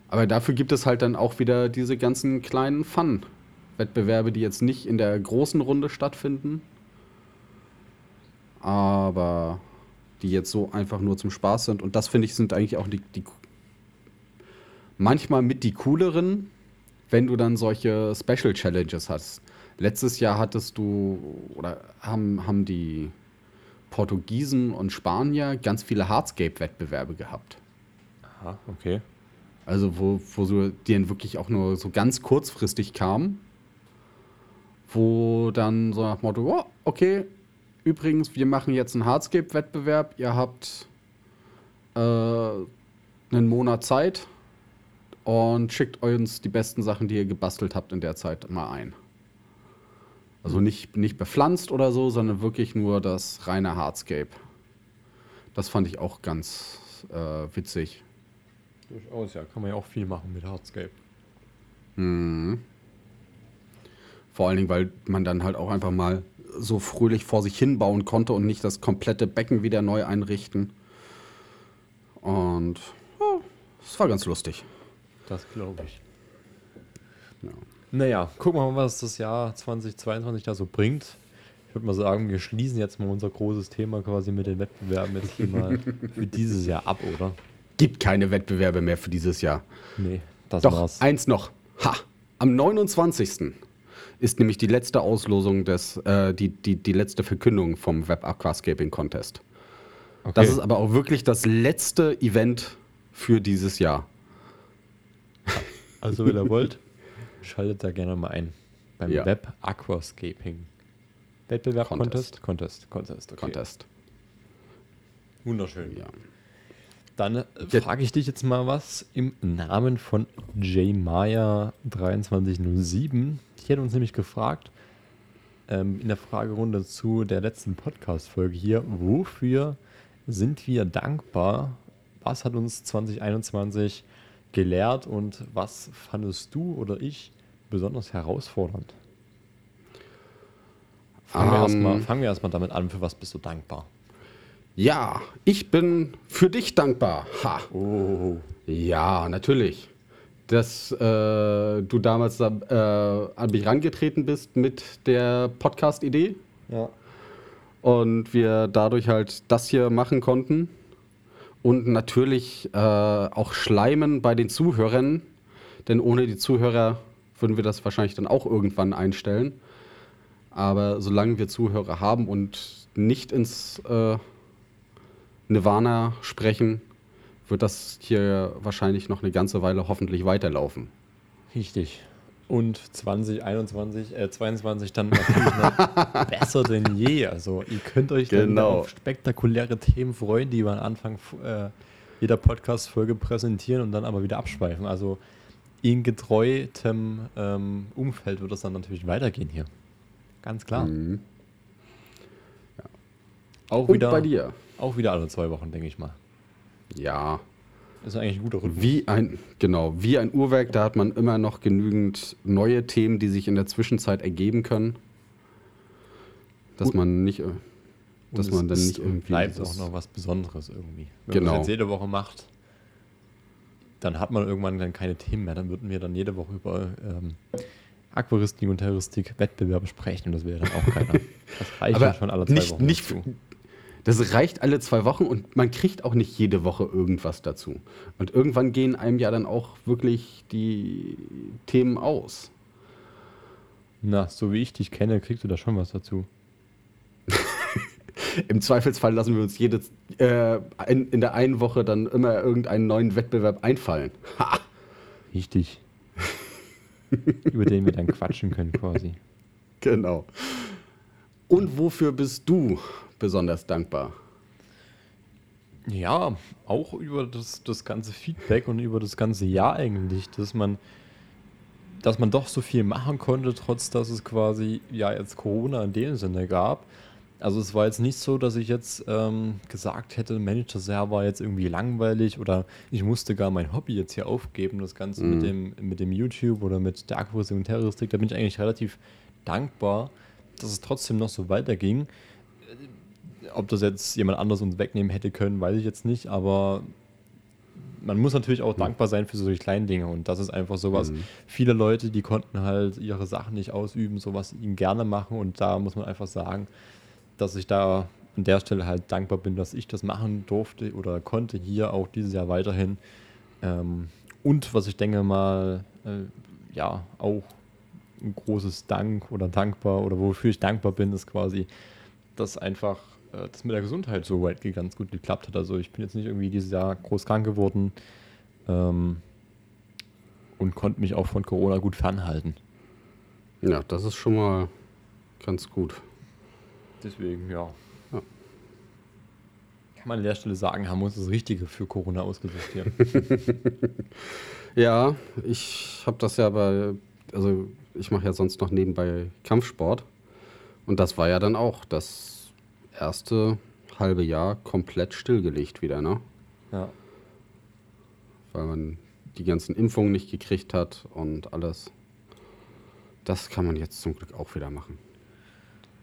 Aber dafür gibt es halt dann auch wieder diese ganzen kleinen Fun-Wettbewerbe, die jetzt nicht in der großen Runde stattfinden, aber die jetzt so einfach nur zum Spaß sind. Und das finde ich sind eigentlich auch die, die manchmal mit die cooleren, wenn du dann solche Special Challenges hast. Letztes Jahr hattest du oder haben, haben die Portugiesen und Spanier ganz viele Hardscape-Wettbewerbe gehabt. Aha, okay. Also wo, wo so, die dann wirklich auch nur so ganz kurzfristig kamen, wo dann so nach Motto, oh, okay, übrigens, wir machen jetzt einen Hardscape-Wettbewerb, ihr habt äh, einen Monat Zeit und schickt uns die besten Sachen, die ihr gebastelt habt in der Zeit mal ein. Also nicht, nicht bepflanzt oder so, sondern wirklich nur das reine Hardscape. Das fand ich auch ganz äh, witzig. Durchaus, ja. Kann man ja auch viel machen mit Hardscape. Vor allen Dingen, weil man dann halt auch einfach mal so fröhlich vor sich hin bauen konnte und nicht das komplette Becken wieder neu einrichten. Und ja, es war ganz lustig. Das glaube ich. Ja. Naja, gucken wir mal, was das Jahr 2022 da so bringt. Ich würde mal sagen, wir schließen jetzt mal unser großes Thema quasi mit den Wettbewerben jetzt hier mal für dieses Jahr ab, oder? Gibt keine Wettbewerbe mehr für dieses Jahr. Nee, das Doch, war's. eins noch. Ha! Am 29. ist nämlich die letzte Auslosung des, äh, die, die, die letzte Verkündung vom Web Aquascaping Contest. Okay. Das ist aber auch wirklich das letzte Event für dieses Jahr. Also, wenn ihr wollt, schaltet da gerne mal ein. Beim Ja. Web Aquascaping. Wettbewerb, Contest. Contest, Contest, Contest. Okay. Contest. Wunderschön. Ja. Dann äh, frage ich dich jetzt mal was im Namen von Maya 2307. Die hat uns nämlich gefragt, ähm, in der Fragerunde zu der letzten Podcast-Folge hier, wofür sind wir dankbar? Was hat uns 2021 gelehrt und was fandest du oder ich besonders herausfordernd? Fangen wir Ähm. erstmal wir erstmal damit an, für was bist du dankbar? Ja, ich bin für dich dankbar. Ha. Oh, Ja, natürlich. Dass äh, du damals äh, an mich rangetreten bist mit der Podcast-Idee. ja. und wir dadurch halt das hier machen konnten. Und natürlich äh, auch Schleimen bei den Zuhörern, denn ohne die Zuhörer würden wir das wahrscheinlich dann auch irgendwann einstellen. Aber solange wir Zuhörer haben und nicht ins äh, Nirvana sprechen, wird das hier wahrscheinlich noch eine ganze Weile hoffentlich weiterlaufen. Richtig. Und 2021, äh, 22 dann natürlich noch besser denn je. Also ihr könnt euch dann Genau. auf spektakuläre Themen freuen, die wir am Anfang äh, jeder Podcast-Folge präsentieren und dann aber wieder abschweifen. Also in getreutem ähm, Umfeld wird es dann natürlich weitergehen hier. Ganz klar. Mhm. Auch, Und wieder, bei dir? Auch wieder alle zwei Wochen, denke ich mal. Ja, Ist eigentlich ein guter Rhythmus. wie ein, genau, wie ein Uhrwerk, da hat man immer noch genügend neue Themen, die sich in der Zwischenzeit ergeben können. Dass Und- man nicht, äh, dass Und man es dann nicht irgendwie. bleibt auch noch was Besonderes irgendwie. Wenn Genau. man das jetzt jede Woche macht, dann hat man irgendwann dann keine Themen mehr. Dann würden wir dann jede Woche über ähm, Aquaristik und Terroristik Wettbewerbe sprechen und das wäre dann auch keiner. Das reicht Aber ja schon alle zwei nicht, Wochen. nicht, dazu. Das reicht alle zwei Wochen und man kriegt auch nicht jede Woche irgendwas dazu. Und irgendwann gehen einem ja dann auch wirklich die Themen aus. Na, so wie ich dich kenne, kriegst du da schon was dazu. Im Zweifelsfall lassen wir uns jede, äh, in, in der einen Woche dann immer irgendeinen neuen Wettbewerb einfallen. Ha! Richtig. über den wir dann quatschen können quasi. Genau. Und wofür bist du besonders dankbar? Ja, auch über das, das ganze Feedback und über das ganze Jahr eigentlich, dass man, dass man doch so viel machen konnte, trotz dass es quasi ja jetzt Corona in dem Sinne gab. Also es war jetzt nicht so, dass ich jetzt ähm, gesagt hätte, Mensch, das Jahr war jetzt irgendwie langweilig oder ich musste gar mein Hobby jetzt hier aufgeben, das Ganze mit, dem, mit dem YouTube oder mit der Aquaristik und Terroristik. Da bin ich eigentlich relativ dankbar, dass es trotzdem noch so weiterging. Ob das jetzt jemand anders uns wegnehmen hätte können, weiß ich jetzt nicht, aber man muss natürlich auch dankbar sein für solche kleinen Dinge und das ist einfach sowas. Viele Leute, die konnten halt ihre Sachen nicht ausüben, so was sie ihnen gerne machen und da muss man einfach sagen, dass ich da an der Stelle halt dankbar bin, dass ich das machen durfte oder konnte hier auch dieses Jahr weiterhin. Ähm, und was ich denke mal, äh, ja, auch ein großes Dank oder dankbar oder wofür ich dankbar bin, ist quasi, dass einfach das mit der Gesundheit so weit ganz gut geklappt hat. Also ich bin jetzt nicht irgendwie dieses Jahr groß krank geworden ähm, und konnte mich auch von Corona gut fernhalten. Ja, das ist schon mal ganz gut. Deswegen, ja. Ja. Kann man an der Stelle sagen, haben wir uns das Richtige für Corona ausgesucht hier. Ja, ich habe das ja bei, also ich mache ja sonst noch nebenbei Kampfsport. Und das war ja dann auch das erste halbe Jahr komplett stillgelegt wieder, ne? ja. Weil man die ganzen Impfungen nicht gekriegt hat und alles. Das kann man jetzt zum Glück auch wieder machen.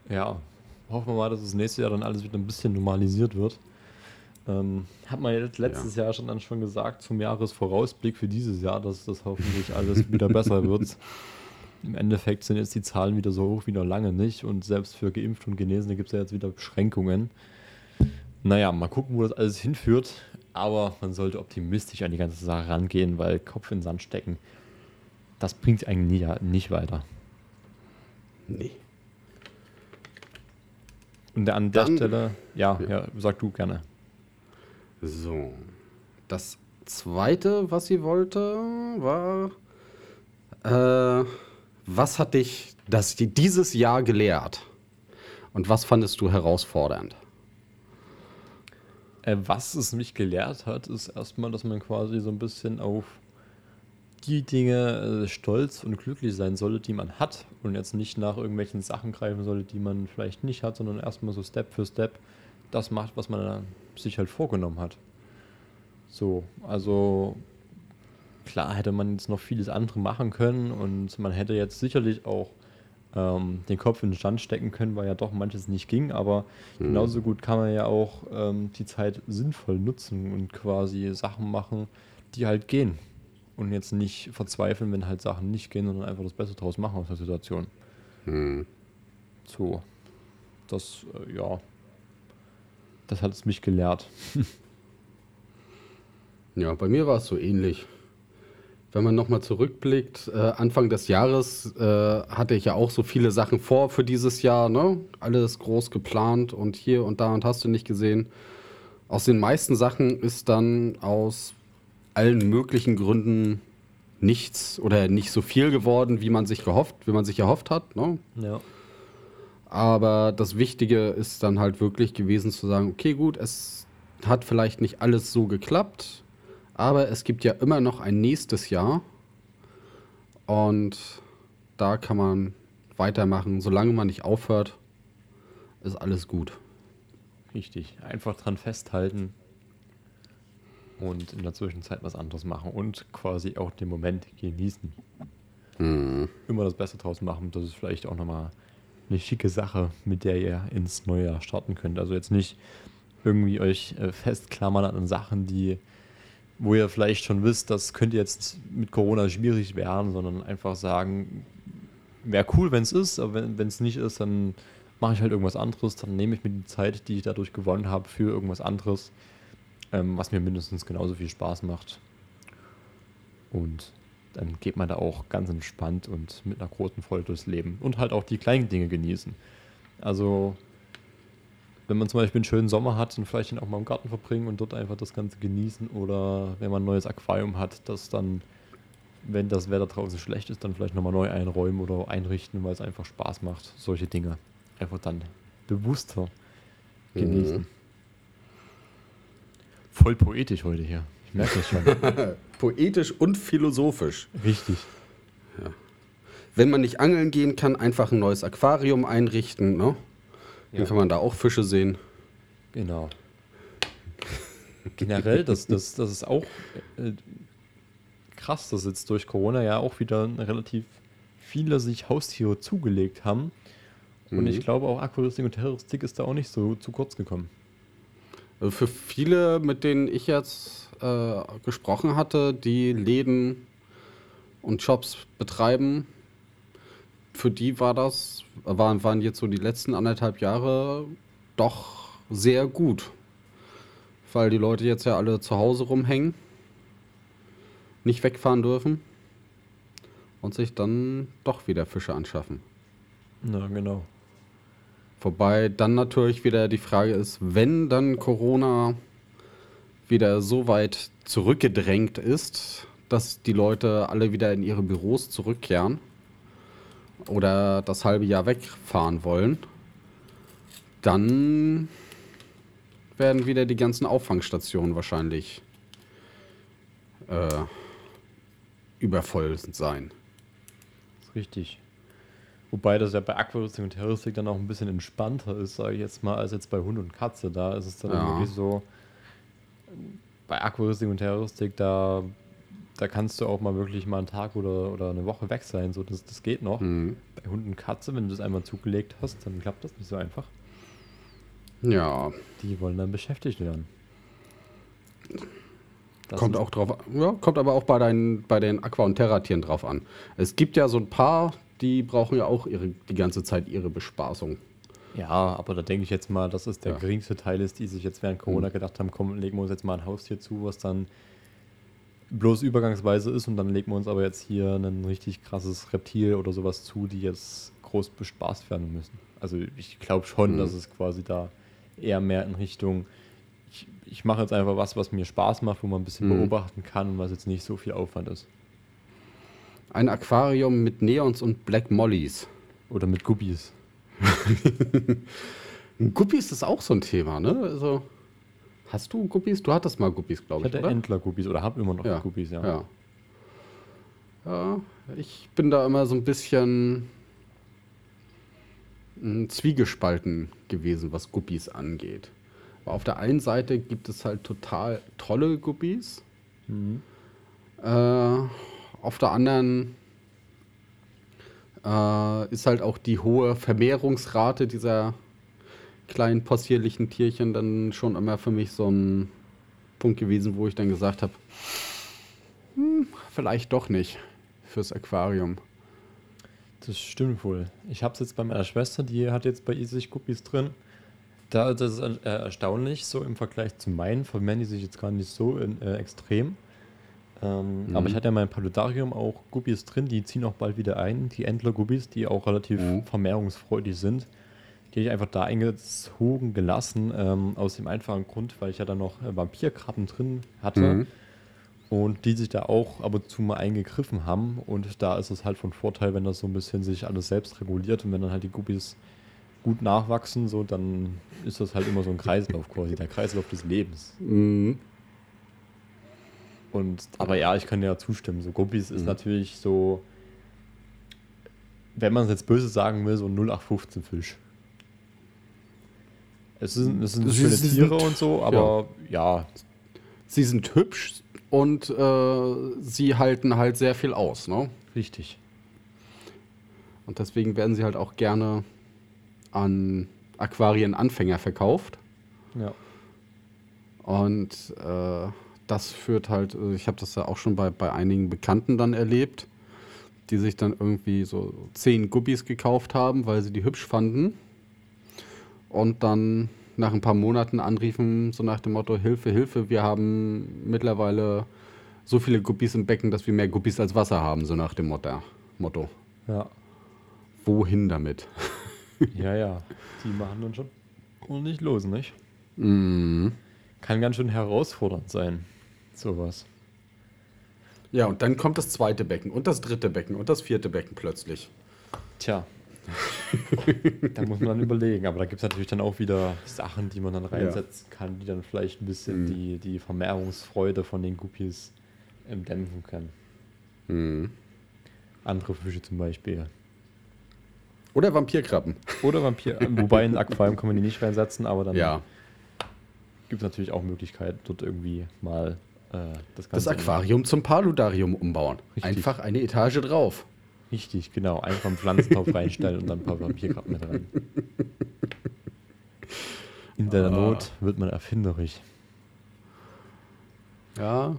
ja, hoffen wir mal, dass das nächste Jahr dann alles wieder ein bisschen normalisiert wird. Ähm, hat man jetzt letztes Jahr schon dann schon gesagt, zum Jahresvorausblick für dieses Jahr, dass das hoffentlich alles wieder besser wird. Im Endeffekt sind jetzt die Zahlen wieder so hoch wie noch lange nicht und selbst für Geimpfte und Genesene gibt es ja jetzt wieder Beschränkungen. Naja, mal gucken, wo das alles hinführt, aber man sollte optimistisch an die ganze Sache rangehen, weil Kopf in den Sand stecken, das bringt eigentlich nie, nicht weiter. Nee. Und an der Dann- Stelle, ja, ja, sag du gerne. So. Das zweite, was sie wollte, war. Äh, was hat dich das, dieses Jahr gelehrt? Und was fandest du herausfordernd? Äh, was es mich gelehrt hat, ist erstmal, dass man quasi so ein bisschen auf die Dinge äh, stolz und glücklich sein sollte, die man hat und jetzt nicht nach irgendwelchen Sachen greifen sollte, die man vielleicht nicht hat, sondern erstmal so Step für Step das macht, was man sich halt vorgenommen hat. So, also klar hätte man jetzt noch vieles andere machen können und man hätte jetzt sicherlich auch ähm, den Kopf in den Stand stecken können, weil ja doch manches nicht ging, aber genauso gut kann man ja auch ähm, die Zeit sinnvoll nutzen und quasi Sachen machen, die halt gehen. Und jetzt nicht verzweifeln, wenn halt Sachen nicht gehen, sondern einfach das Beste draus machen aus der Situation. Hm. So. das, äh, ja, das hat es mich gelehrt. Ja, bei mir war es so ähnlich. Wenn man nochmal zurückblickt, äh, Anfang des Jahres äh, hatte ich ja auch so viele Sachen vor für dieses Jahr, ne? Alles groß geplant und hier und da und hast du nicht gesehen. Aus den meisten Sachen ist dann aus allen möglichen Gründen nichts oder nicht so viel geworden, wie man sich gehofft, wie man sich erhofft hat. Ne? Ja. Aber das Wichtige ist dann halt wirklich gewesen zu sagen, okay, gut, es hat vielleicht nicht alles so geklappt, aber es gibt ja immer noch ein nächstes Jahr. Und da kann man weitermachen. Solange man nicht aufhört, ist alles gut. Richtig. Einfach dran festhalten und in der Zwischenzeit was anderes machen und quasi auch den Moment genießen. Mhm. Immer das Beste draus machen. Das ist vielleicht auch nochmal eine schicke Sache, mit der ihr ins neue Jahr starten könnt. Also jetzt nicht irgendwie euch äh, festklammern an Sachen, die wo ihr vielleicht schon wisst, das könnte jetzt mit Corona schwierig werden, sondern einfach sagen, wäre cool, wenn es ist, aber wenn es nicht ist, dann mache ich halt irgendwas anderes, dann nehme ich mir die Zeit, die ich dadurch gewonnen habe, für irgendwas anderes, ähm, was mir mindestens genauso viel Spaß macht. Und dann geht man da auch ganz entspannt und mit einer großen Freude durchs Leben und halt auch die kleinen Dinge genießen. Also wenn man zum Beispiel einen schönen Sommer hat, dann vielleicht den auch mal im Garten verbringen und dort einfach das Ganze genießen. Oder wenn man ein neues Aquarium hat, das dann, wenn das Wetter draußen schlecht ist, dann vielleicht nochmal neu einräumen oder einrichten, weil es einfach Spaß macht. Solche Dinge einfach dann bewusster genießen. Mhm. Voll poetisch heute hier. Ich merke das schon. Poetisch und philosophisch. Richtig. Ja. Wenn man nicht angeln gehen kann, einfach ein neues Aquarium einrichten, ne? Ja. Dann kann man da auch Fische sehen. Genau. Generell, das, das, das ist auch äh, krass, dass jetzt durch Corona ja auch wieder relativ viele sich Haustiere zugelegt haben. Und mhm. ich glaube auch Aquaristik und Terroristik ist da auch nicht so zu kurz gekommen. Also für viele, mit denen ich jetzt äh, gesprochen hatte, die Läden und Shops betreiben, für die war das, waren, waren jetzt so die letzten anderthalb Jahre doch sehr gut. Weil die Leute jetzt ja alle zu Hause rumhängen, nicht wegfahren dürfen und sich dann doch wieder Fische anschaffen. Na, genau. Wobei dann natürlich wieder die Frage ist, wenn dann Corona wieder so weit zurückgedrängt ist, dass die Leute alle wieder in ihre Büros zurückkehren oder das halbe Jahr wegfahren wollen, dann werden wieder die ganzen Auffangstationen wahrscheinlich äh, übervoll sein. Das ist richtig. Wobei das ja bei Aquaristik und Terroristik dann auch ein bisschen entspannter ist, sage ich jetzt mal, als jetzt bei Hund und Katze. Da ist es dann ja. wirklich so, bei Aquaristik und Terroristik, da da kannst du auch mal wirklich mal einen Tag oder, oder eine Woche weg sein. So, das, das geht noch. Mhm. Bei Hund und Katze, wenn du das einmal zugelegt hast, dann klappt das nicht so einfach. Ja. Die wollen dann beschäftigt werden. Das kommt auch drauf ja, kommt aber auch bei, deinen, bei den Aqua- und Terratieren drauf an. Es gibt ja so ein paar, die brauchen ja auch ihre, die ganze Zeit ihre Bespaßung. Ja, aber da denke ich jetzt mal, dass es der ja. geringste Teil ist, die sich jetzt während Corona mhm. gedacht haben, komm, legen wir uns jetzt mal ein Haustier zu, was dann bloß übergangsweise ist und dann legen wir uns aber jetzt hier ein richtig krasses Reptil oder sowas zu, die jetzt groß bespaßt werden müssen. Also ich glaube schon, mhm. dass es quasi da eher mehr in Richtung, ich, ich mache jetzt einfach was, was mir Spaß macht, wo man ein bisschen mhm. beobachten kann und was jetzt nicht so viel Aufwand ist. Ein Aquarium mit Neons und Black Mollys. Oder mit Guppies. Guppies ist auch so ein Thema, ne? Also Hast du Guppies? Du hattest mal Guppies, glaube ich. Ich hatte Entler-Guppies oder habe immer noch ja. Guppies, ja. ja. Ja, ich bin da immer so ein bisschen zwiegespalten gewesen, was Guppies angeht. Aber auf der einen Seite gibt es halt total tolle Guppies. Mhm. Äh, auf der anderen äh, ist halt auch die hohe Vermehrungsrate dieser kleinen possierlichen Tierchen dann schon immer für mich so ein Punkt gewesen, wo ich dann gesagt habe, hm, vielleicht doch nicht fürs Aquarium. Das stimmt wohl. Ich habe es jetzt bei meiner Schwester, die hat jetzt bei ihr sich Guppies drin. Da das ist äh, erstaunlich, so im Vergleich zu meinen, vermehren die sich jetzt gar nicht so in, äh, extrem. Ähm, Mhm. Aber ich hatte ja mein Paludarium auch Guppies drin, die ziehen auch bald wieder ein, die Entler-Guppies, die auch relativ Mhm. vermehrungsfreudig sind. Die ich einfach da eingezogen gelassen, ähm, aus dem einfachen Grund, weil ich ja dann noch äh, Vampirkrabben drin hatte. Mhm. Und die sich da auch ab und zu mal eingegriffen haben. Und da ist es halt von Vorteil, wenn das so ein bisschen sich alles selbst reguliert und wenn dann halt die Guppies gut nachwachsen, so dann ist das halt immer so ein Kreislauf quasi, der Kreislauf des Lebens. Mhm. Und, aber ja, ich kann ja zustimmen. So Guppies ist Mhm. natürlich so, wenn man es jetzt böse sagen will, so ein 0815 Fisch. Es sind, es sind Sie- schöne sie Tiere sind- und so, aber ja, Sie sind hübsch und äh, sie halten halt sehr viel aus, ne? richtig. Und deswegen werden sie halt auch gerne an Aquarienanfänger verkauft. Ja. Und äh, das führt halt, also ich habe das ja auch schon bei, bei einigen Bekannten dann erlebt, die sich dann irgendwie so zehn Guppies gekauft haben, weil sie die hübsch fanden. Und dann nach ein paar Monaten anriefen, so nach dem Motto, Hilfe, Hilfe, wir haben mittlerweile so viele Guppies im Becken, dass wir mehr Guppies als Wasser haben, so nach dem Motto. Motto. Ja. Wohin damit? Ja, ja. Die machen dann schon ordentlich los, nicht? Mhm. Kann ganz schön herausfordernd sein, sowas. Ja, und dann kommt das zweite Becken und das dritte Becken und das vierte Becken plötzlich. Tja. da muss man dann überlegen. Aber da gibt es natürlich dann auch wieder Sachen, die man dann reinsetzen kann, die dann vielleicht ein bisschen Mhm. die, die Vermehrungsfreude von den Guppies ähm, dämpfen können. Mhm. Andere Fische zum Beispiel. Oder Vampirkrabben. Oder Vampir. äh, Wobei in Aquarium kann man die nicht reinsetzen, aber dann Ja, gibt es natürlich auch Möglichkeiten, dort irgendwie mal äh, das das Ganze. Aquarium zum Paludarium umbauen. Richtig. Einfach eine Etage drauf. Richtig, genau. Einfach einen Pflanzentopf reinstellen und dann ein paar Vampirkrabben mit rein. In der Ah. Not wird man erfinderisch. Ja,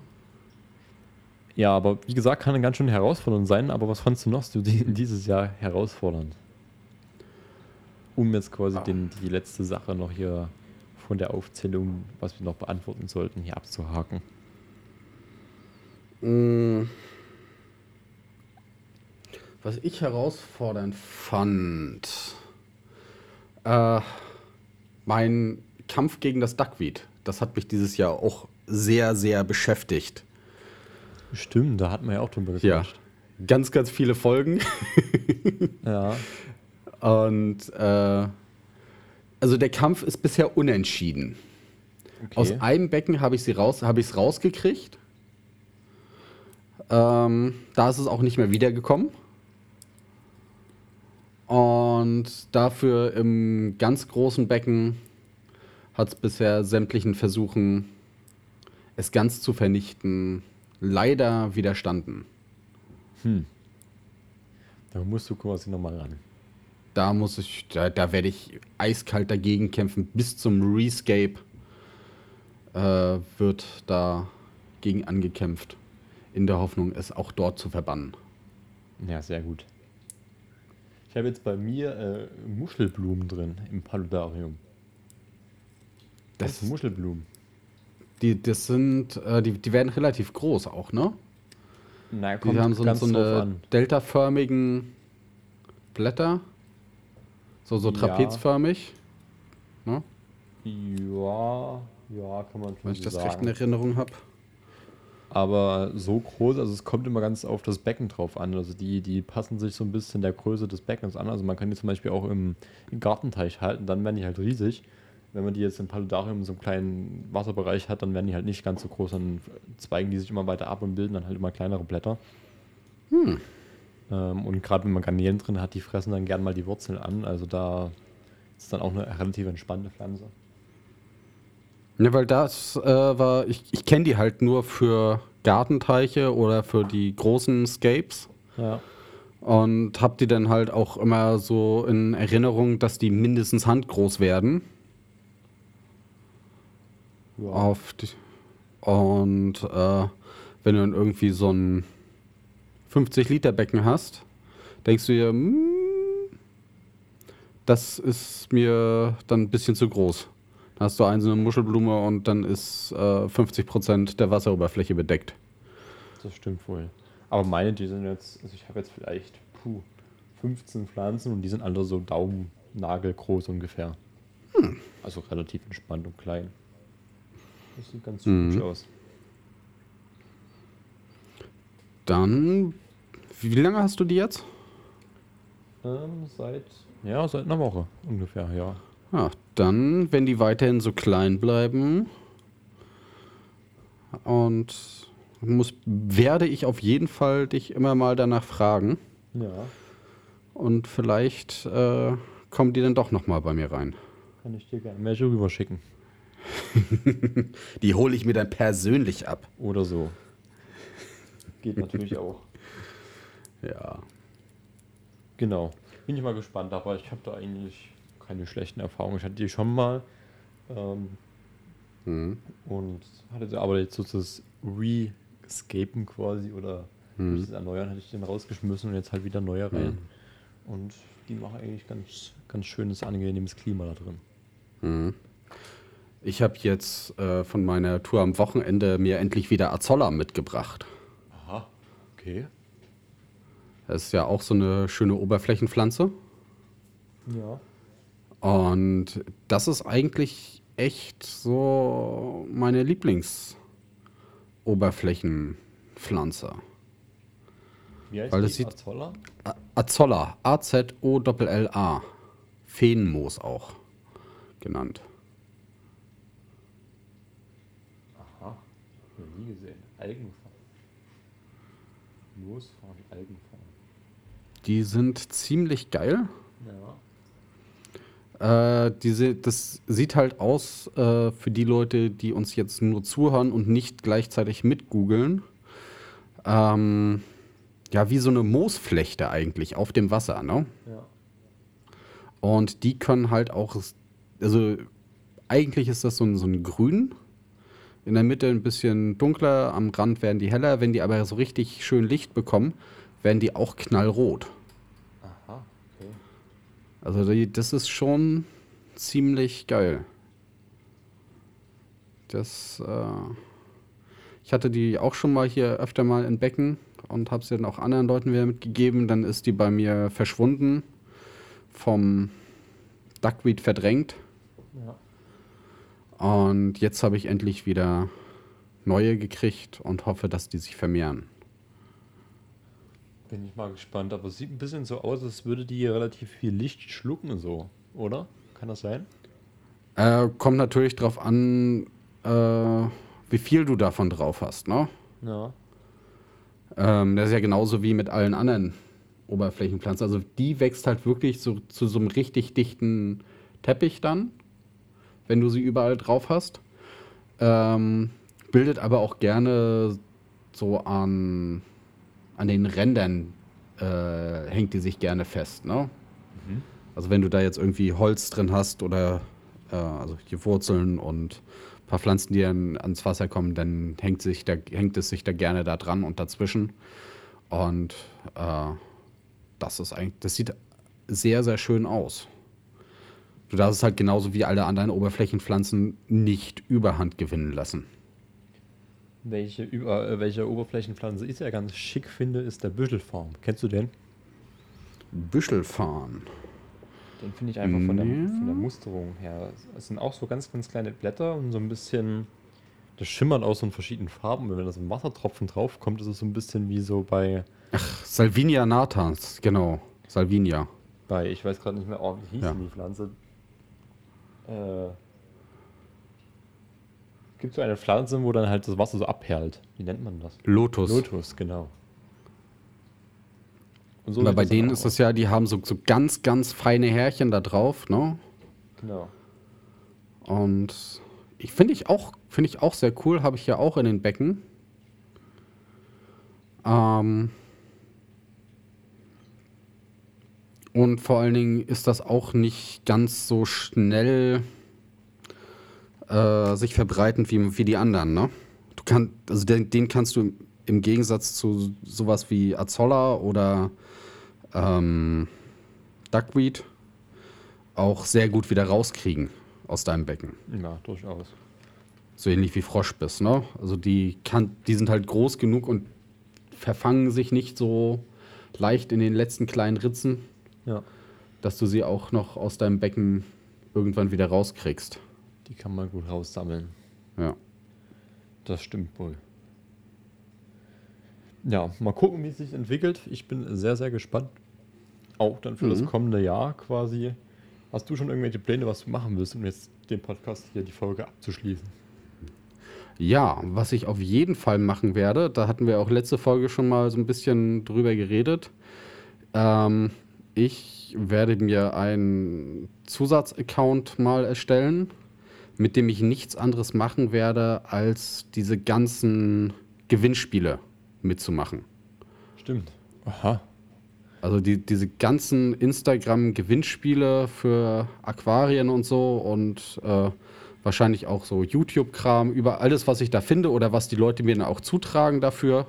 Ja, aber wie gesagt, kann ganz schön herausfordernd sein. Aber was fandst du noch so die- dieses Jahr herausfordernd? Um jetzt quasi Ah. den, die letzte Sache noch hier von der Aufzählung, was wir noch beantworten sollten, hier abzuhaken. Mm. Was ich herausfordernd fand, äh, mein Kampf gegen das Duckweed, das hat mich dieses Jahr auch sehr, sehr beschäftigt. Stimmt, da hatten wir ja auch drüber Ja, gequatscht. ganz, ganz viele Folgen. Ja. Und äh, also der Kampf ist bisher unentschieden. Okay. Aus einem Becken habe ich sie raus, habe ich es rausgekriegt. Ähm, da ist es auch nicht mehr wiedergekommen. Und dafür im ganz großen Becken hat es bisher sämtlichen Versuchen, es ganz zu vernichten, leider widerstanden. da musst du quasi nochmal ran. Da muss ich, da, da werde ich eiskalt dagegen kämpfen. Bis zum Rescape äh, wird da gegen angekämpft. In der Hoffnung, es auch dort zu verbannen. Ja, sehr gut. Ich habe jetzt bei mir äh, Muschelblumen drin im Paludarium. Das, Das sind Muschelblumen. die, das sind, äh, die, die werden relativ groß auch, ne? Na, Die haben so, so eine deltaförmigen Blätter. So, so Ja. trapezförmig. Ne? Ja, ja, kann man schon Wenn ich so das sagen. recht in Erinnerung habe. Aber so groß, also es kommt immer ganz auf das Becken drauf an. Also die, die passen sich so ein bisschen der Größe des Beckens an. Also man kann die zum Beispiel auch im, im Gartenteich halten, dann werden die halt riesig. Wenn man die jetzt im Paludarium in so einem kleinen Wasserbereich hat, dann werden die halt nicht ganz so groß, dann zweigen die sich immer weiter ab und bilden dann halt immer kleinere Blätter. Hm. Ähm, und gerade wenn man Garnelen drin hat, die fressen dann gern mal die Wurzeln an. Also da ist dann auch eine relativ entspannte Pflanze. Ja, weil das äh, war, ich, ich kenne die halt nur für Gartenteiche oder für die großen Scapes. Ja. Und hab die dann halt auch immer so in Erinnerung, dass die mindestens handgroß werden. ja. Auf die, und äh, wenn du dann irgendwie so ein 50-Liter-Becken hast, denkst du dir, hm, das ist mir dann ein bisschen zu groß. Hast du einzelne Muschelblume und dann ist äh, 50% der Wasseroberfläche bedeckt. Das stimmt wohl. Aber meine, die sind jetzt, also ich habe jetzt vielleicht puh, 15 Pflanzen und die sind alle so Daumennagelgroß ungefähr. Hm. Also relativ entspannt und klein. Das sieht ganz mhm. hübsch aus. Dann, wie lange hast du die jetzt? Ähm, seit, ja, seit einer Woche ungefähr, ja. Ja, dann, wenn die weiterhin so klein bleiben und muss, werde ich auf jeden Fall dich immer mal danach fragen. Ja. Und vielleicht äh, kommen die dann doch noch mal bei mir rein. Kann ich dir gerne mehr rüber schicken. die hole ich mir dann persönlich ab. Oder so. Geht natürlich auch. Ja. Genau. Bin ich mal gespannt, aber ich habe da eigentlich keine schlechten Erfahrungen. Ich hatte die schon mal. Ähm, mhm. Und hatte aber jetzt so das Re-Escapen quasi oder mhm. das Erneuern hatte ich den rausgeschmissen und jetzt halt wieder neue rein. Mhm. Und die machen eigentlich ganz, ganz schönes, angenehmes Klima da drin. Mhm. Ich habe jetzt äh, von meiner Tour am Wochenende mir endlich wieder Azolla mitgebracht. Aha, okay. Das ist ja auch so eine schöne Oberflächenpflanze. Ja. Und das ist eigentlich echt so meine Lieblingsoberflächenpflanze. Wie heißt Weil die? Sieht, Azolla? Azolla. A-Z-O-L-L-A. Feenmoos auch genannt. Aha. Noch nie gesehen. Algenfarm. Moosfarm, Algenfarm. Die sind ziemlich geil. Äh, diese, das sieht halt aus äh, für die Leute, die uns jetzt nur zuhören und nicht gleichzeitig mitgoogeln. Ähm, ja, wie so eine Moosflechte eigentlich auf dem Wasser, ne? Ja. Und die können halt auch, also eigentlich ist das so ein, so ein Grün. In der Mitte ein bisschen dunkler, am Rand werden die heller. Wenn die aber so richtig schön Licht bekommen, werden die auch knallrot. Also die, das ist schon ziemlich geil. Das, äh, ich hatte die auch schon mal hier öfter mal in Becken und habe sie dann auch anderen Leuten wieder mitgegeben. Dann ist die bei mir verschwunden, vom Duckweed verdrängt. Ja. Und jetzt habe ich endlich wieder neue gekriegt und hoffe, dass die sich vermehren. Bin ich mal gespannt, aber es sieht ein bisschen so aus, als würde die relativ viel Licht schlucken, so, oder? Kann das sein? Äh, kommt natürlich drauf an, äh, wie viel du davon drauf hast, ne? Ja. Ähm, das ist ja genauso wie mit allen anderen Oberflächenpflanzen. Also die wächst halt wirklich so, zu so einem richtig dichten Teppich dann, wenn du sie überall drauf hast. Ähm, bildet aber auch gerne so an an den Rändern äh, hängt die sich gerne fest. Ne? Mhm. Also wenn du da jetzt irgendwie Holz drin hast oder äh, also die Wurzeln und ein paar Pflanzen, die dann ans Wasser kommen, dann hängt, sich da, hängt es sich da gerne da dran und dazwischen. Und äh, das ist eigentlich, das sieht sehr, sehr schön aus. Du darfst es halt genauso wie alle anderen Oberflächenpflanzen nicht überhand gewinnen lassen. Welche, über, äh, welche Oberflächenpflanze ich ja ganz schick finde, ist der Büschelfarn. Kennst du den? Büschelfarn. Den finde ich einfach von der, von der Musterung her. Es sind auch so ganz, ganz kleine Blätter und so ein bisschen. Das schimmert aus so in verschiedenen Farben. Wenn da so ein Wassertropfen draufkommt, ist es so ein bisschen wie so bei. Ach, Salvinia natans, genau. Salvinia. Bei, ich weiß gerade nicht mehr, oh, wie hieß ja. die Pflanze? Äh, gibt so eine Pflanze, wo dann halt das Wasser so abperlt. Wie nennt man das? Lotus. Lotus, genau. Und so bei denen ist das ja, die haben so, so ganz, ganz feine Härchen da drauf, ne? Genau. Und ich finde ich auch, finde ich auch sehr cool, habe ich ja auch in den Becken. Ähm und vor allen Dingen ist das auch nicht ganz so schnell äh, sich verbreiten wie, wie die anderen, ne? Du kannst, also den, den, kannst du im Gegensatz zu sowas wie Azolla oder ähm, Duckweed auch sehr gut wieder rauskriegen aus deinem Becken. Ja, durchaus. So ähnlich wie Froschbiss, ne? Also die, kann, die sind halt groß genug und verfangen sich nicht so leicht in den letzten kleinen Ritzen, Ja, dass du sie auch noch aus deinem Becken irgendwann wieder rauskriegst. Die kann man gut raussammeln. Ja. Das stimmt wohl. Ja, mal gucken, wie es sich entwickelt. Ich bin sehr, sehr gespannt. Auch dann für das Mhm. kommende Jahr quasi. Hast du schon irgendwelche Pläne, was du machen willst, um jetzt den Podcast hier, die Folge abzuschließen? Ja, was ich auf jeden Fall machen werde, da hatten wir auch letzte Folge schon mal so ein bisschen drüber geredet. Ähm, ich werde mir einen Zusatzaccount mal erstellen, mit dem ich nichts anderes machen werde, als diese ganzen Gewinnspiele mitzumachen. Stimmt. Aha. Also die, diese ganzen Instagram-Gewinnspiele für Aquarien und so und äh, wahrscheinlich auch so YouTube-Kram, über alles, was ich da finde oder was die Leute mir dann auch zutragen dafür,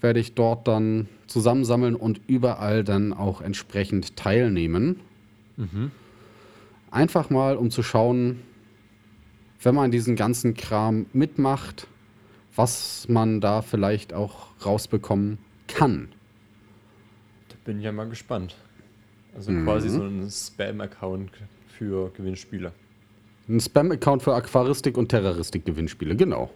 werde ich dort dann zusammensammeln und überall dann auch entsprechend teilnehmen. Einfach mal, um zu schauen, wenn man diesen ganzen Kram mitmacht, was man da vielleicht auch rausbekommen kann. Da bin ich ja mal gespannt. Also Mhm. quasi so ein Spam-Account für Gewinnspiele. Ein Spam-Account für Aquaristik und Terroristik-Gewinnspiele, genau.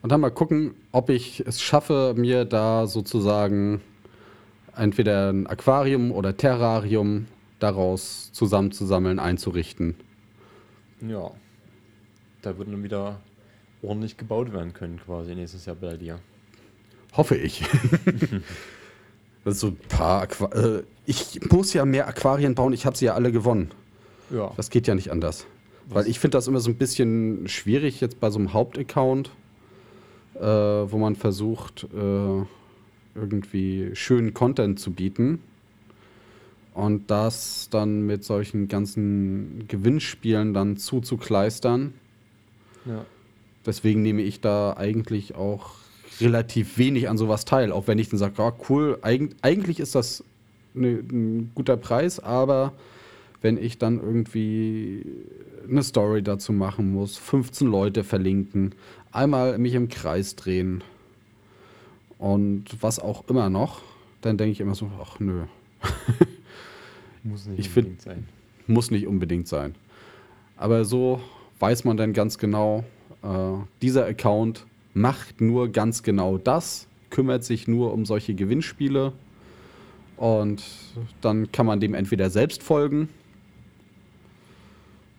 Und dann mal gucken, ob ich es schaffe, mir da sozusagen entweder ein Aquarium oder Terrarium daraus zusammenzusammeln, einzurichten. Ja. Da wird dann wieder ordentlich gebaut werden können, quasi nächstes Jahr bei dir. Hoffe ich. so ein paar Aqua äh, Ich muss ja mehr Aquarien bauen, ich habe sie ja alle gewonnen. Ja. Das geht ja nicht anders. Weil ich finde das immer so ein bisschen schwierig jetzt bei so einem Hauptaccount, äh, wo man versucht, äh, irgendwie schönen Content zu bieten. Und das dann mit solchen ganzen Gewinnspielen dann zuzukleistern. Ja. Deswegen nehme ich da eigentlich auch relativ wenig an sowas teil. Auch wenn ich dann sage, ja, cool, eig eigentlich ist das ne, ein guter Preis, aber wenn ich dann irgendwie eine Story dazu machen muss, 15 Leute verlinken, einmal mich im Kreis drehen und was auch immer noch, dann denke ich immer so, ach nö, Muss nicht Ich find- unbedingt sein. muss nicht unbedingt sein. Aber so weiß man dann ganz genau, äh, dieser Account macht nur ganz genau das, kümmert sich nur um solche Gewinnspiele und dann kann man dem entweder selbst folgen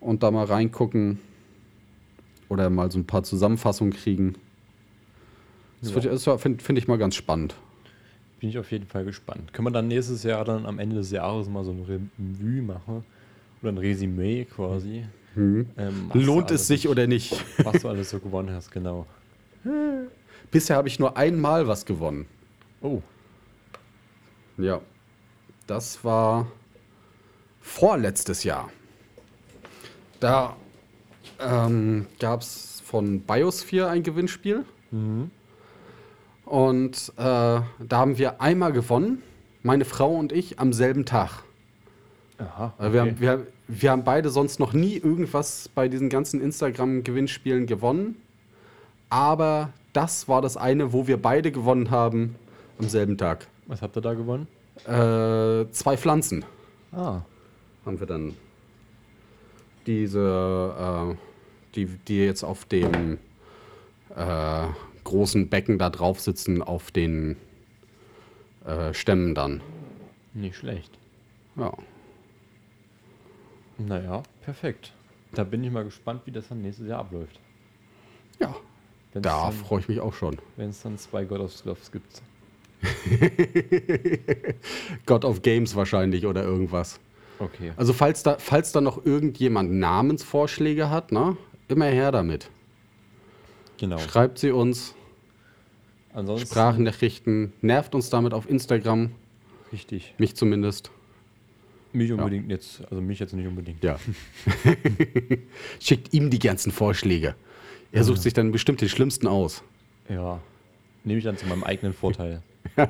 und da mal reingucken oder mal so ein paar Zusammenfassungen kriegen. Das, Ja. finde find ich mal ganz spannend. Bin ich auf jeden Fall gespannt. Können wir dann nächstes Jahr dann am Ende des Jahres mal so ein Revue machen? Oder ein Resümee quasi? Ähm, was du Lohnt es sich oder nicht? Was du alles so gewonnen hast, genau. Bisher habe ich nur einmal was gewonnen. Oh, Ja. Das war vorletztes Jahr. Da ähm, gab es von Biosphere ein Gewinnspiel. Und äh, da haben wir einmal gewonnen, meine Frau und ich, am selben Tag. aha. Also wir, okay. haben, wir, wir haben beide sonst noch nie irgendwas bei diesen ganzen Instagram-Gewinnspielen gewonnen. Aber das war das eine, wo wir beide gewonnen haben am selben Tag. Was habt ihr da gewonnen? Äh, zwei Pflanzen Ah, haben wir dann. Diese, äh, die, die jetzt auf dem äh, großen Becken da drauf sitzen, auf den äh, Stämmen dann. nicht schlecht. Ja. Naja, perfekt. Da bin ich mal gespannt, wie das dann nächstes Jahr abläuft. Ja, Wenn's da freue ich mich auch schon. Wenn es dann zwei God of Sloths gibt. God of Games wahrscheinlich oder irgendwas. Okay. Also falls da, falls da noch irgendjemand Namensvorschläge hat, ne, immer her damit. Genau. Schreibt sie uns, Ansonsten. Sprachnachrichten, nervt uns damit auf Instagram, Richtig. mich zumindest. Mich unbedingt jetzt, also mich jetzt nicht unbedingt. Ja. Schickt ihm die ganzen Vorschläge. Er sucht sich dann bestimmt den schlimmsten aus. Ja. Nehme ich dann zu meinem eigenen Vorteil.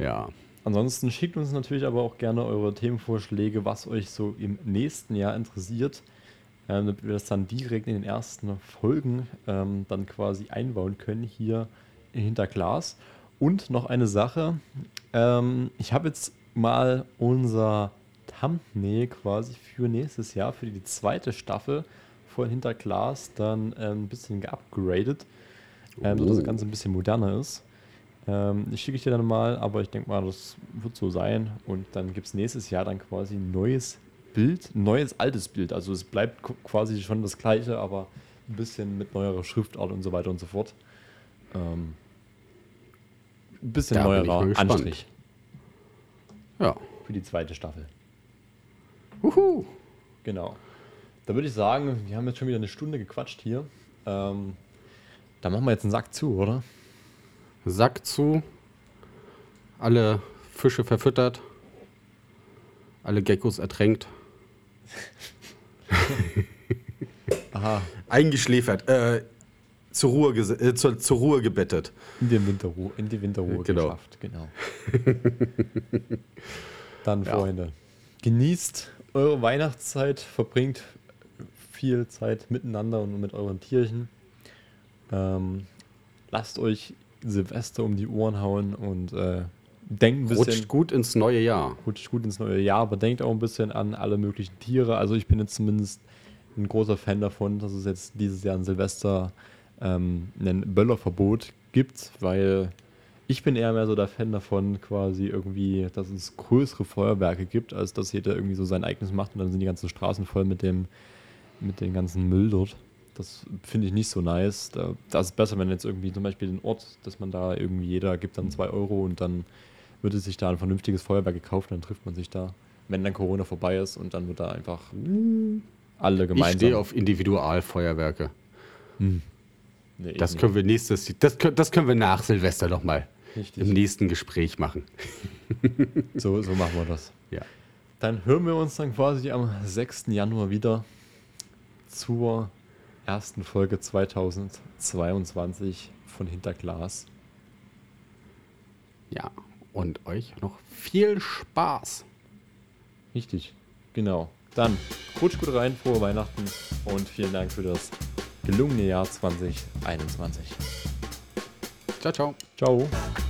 Ja. Ansonsten schickt uns natürlich aber auch gerne eure Themenvorschläge, was euch so im nächsten Jahr interessiert, äh, damit wir das dann direkt in den ersten Folgen ähm, dann quasi einbauen können hier hinter Glas. Und noch eine Sache, ähm, ich habe jetzt mal unser Thumbnail quasi für nächstes Jahr, für die zweite Staffel von Hinter Glas dann äh, ein bisschen geupgradet, ähm, dass das Oh. Ganze ein bisschen moderner ist. Ähm, ich schicke ich dir dann mal, aber ich denke mal, das wird so sein. Und dann gibt es nächstes Jahr dann quasi ein neues Bild, ein neues altes Bild. Also es bleibt qu- quasi schon das gleiche, aber ein bisschen mit neuerer Schriftart und so weiter und so fort. Ähm, ein bisschen Da bin ich neuerer mal gespannt. Anstrich Ja. für die zweite Staffel. Uhu. Genau. Da würde ich sagen, wir haben jetzt schon wieder eine Stunde gequatscht hier. Ähm, da machen wir jetzt einen Sack zu, oder? Sack zu. Alle Fische verfüttert. Alle Geckos ertränkt. Aha, Eingeschläfert. Äh, zur, Ruhe äh, zur, zur Ruhe gebettet. in, den Winterruhe, in die Winterruhe Genau. geschafft, genau. Dann, Ja. Freunde, genießt eure Weihnachtszeit, verbringt viel Zeit miteinander und mit euren Tierchen. Ähm, lasst euch Silvester um die Ohren hauen und äh, denkt ein bisschen. Rutscht gut ins neue Jahr. rutscht gut ins neue Jahr, aber denkt auch ein bisschen an alle möglichen Tiere. Also ich bin jetzt zumindest ein großer Fan davon, dass es jetzt dieses Jahr an Silvester ähm, ein Böllerverbot gibt, weil ich bin eher mehr so der Fan davon, quasi irgendwie, dass es größere Feuerwerke gibt, als dass jeder irgendwie so sein eigenes macht und dann sind die ganzen Straßen voll mit dem, mit dem ganzen Müll dort. Das finde ich nicht so nice. Da, das ist besser, wenn jetzt irgendwie zum Beispiel den Ort, dass man da irgendwie jeder gibt dann zwei Euro und dann wird es sich da ein vernünftiges Feuerwerk gekauft, dann trifft man sich da, wenn dann Corona vorbei ist und dann wird da einfach alle Ich gemeinsam. stehe auf Individualfeuerwerke. Nee, Das können wir nächstes, das, das können wir nach Silvester noch mal Richtig. im nächsten Gespräch machen. So, so machen wir das. Ja. Dann hören wir uns dann quasi am 6. Januar wieder zur ersten Folge 2022 von Hinterglas. Ja. Und euch noch viel Spaß. Richtig, genau. Dann rutscht gut rein, frohe Weihnachten und vielen Dank für das gelungene Jahr 2021. Ciao, ciao. Ciao.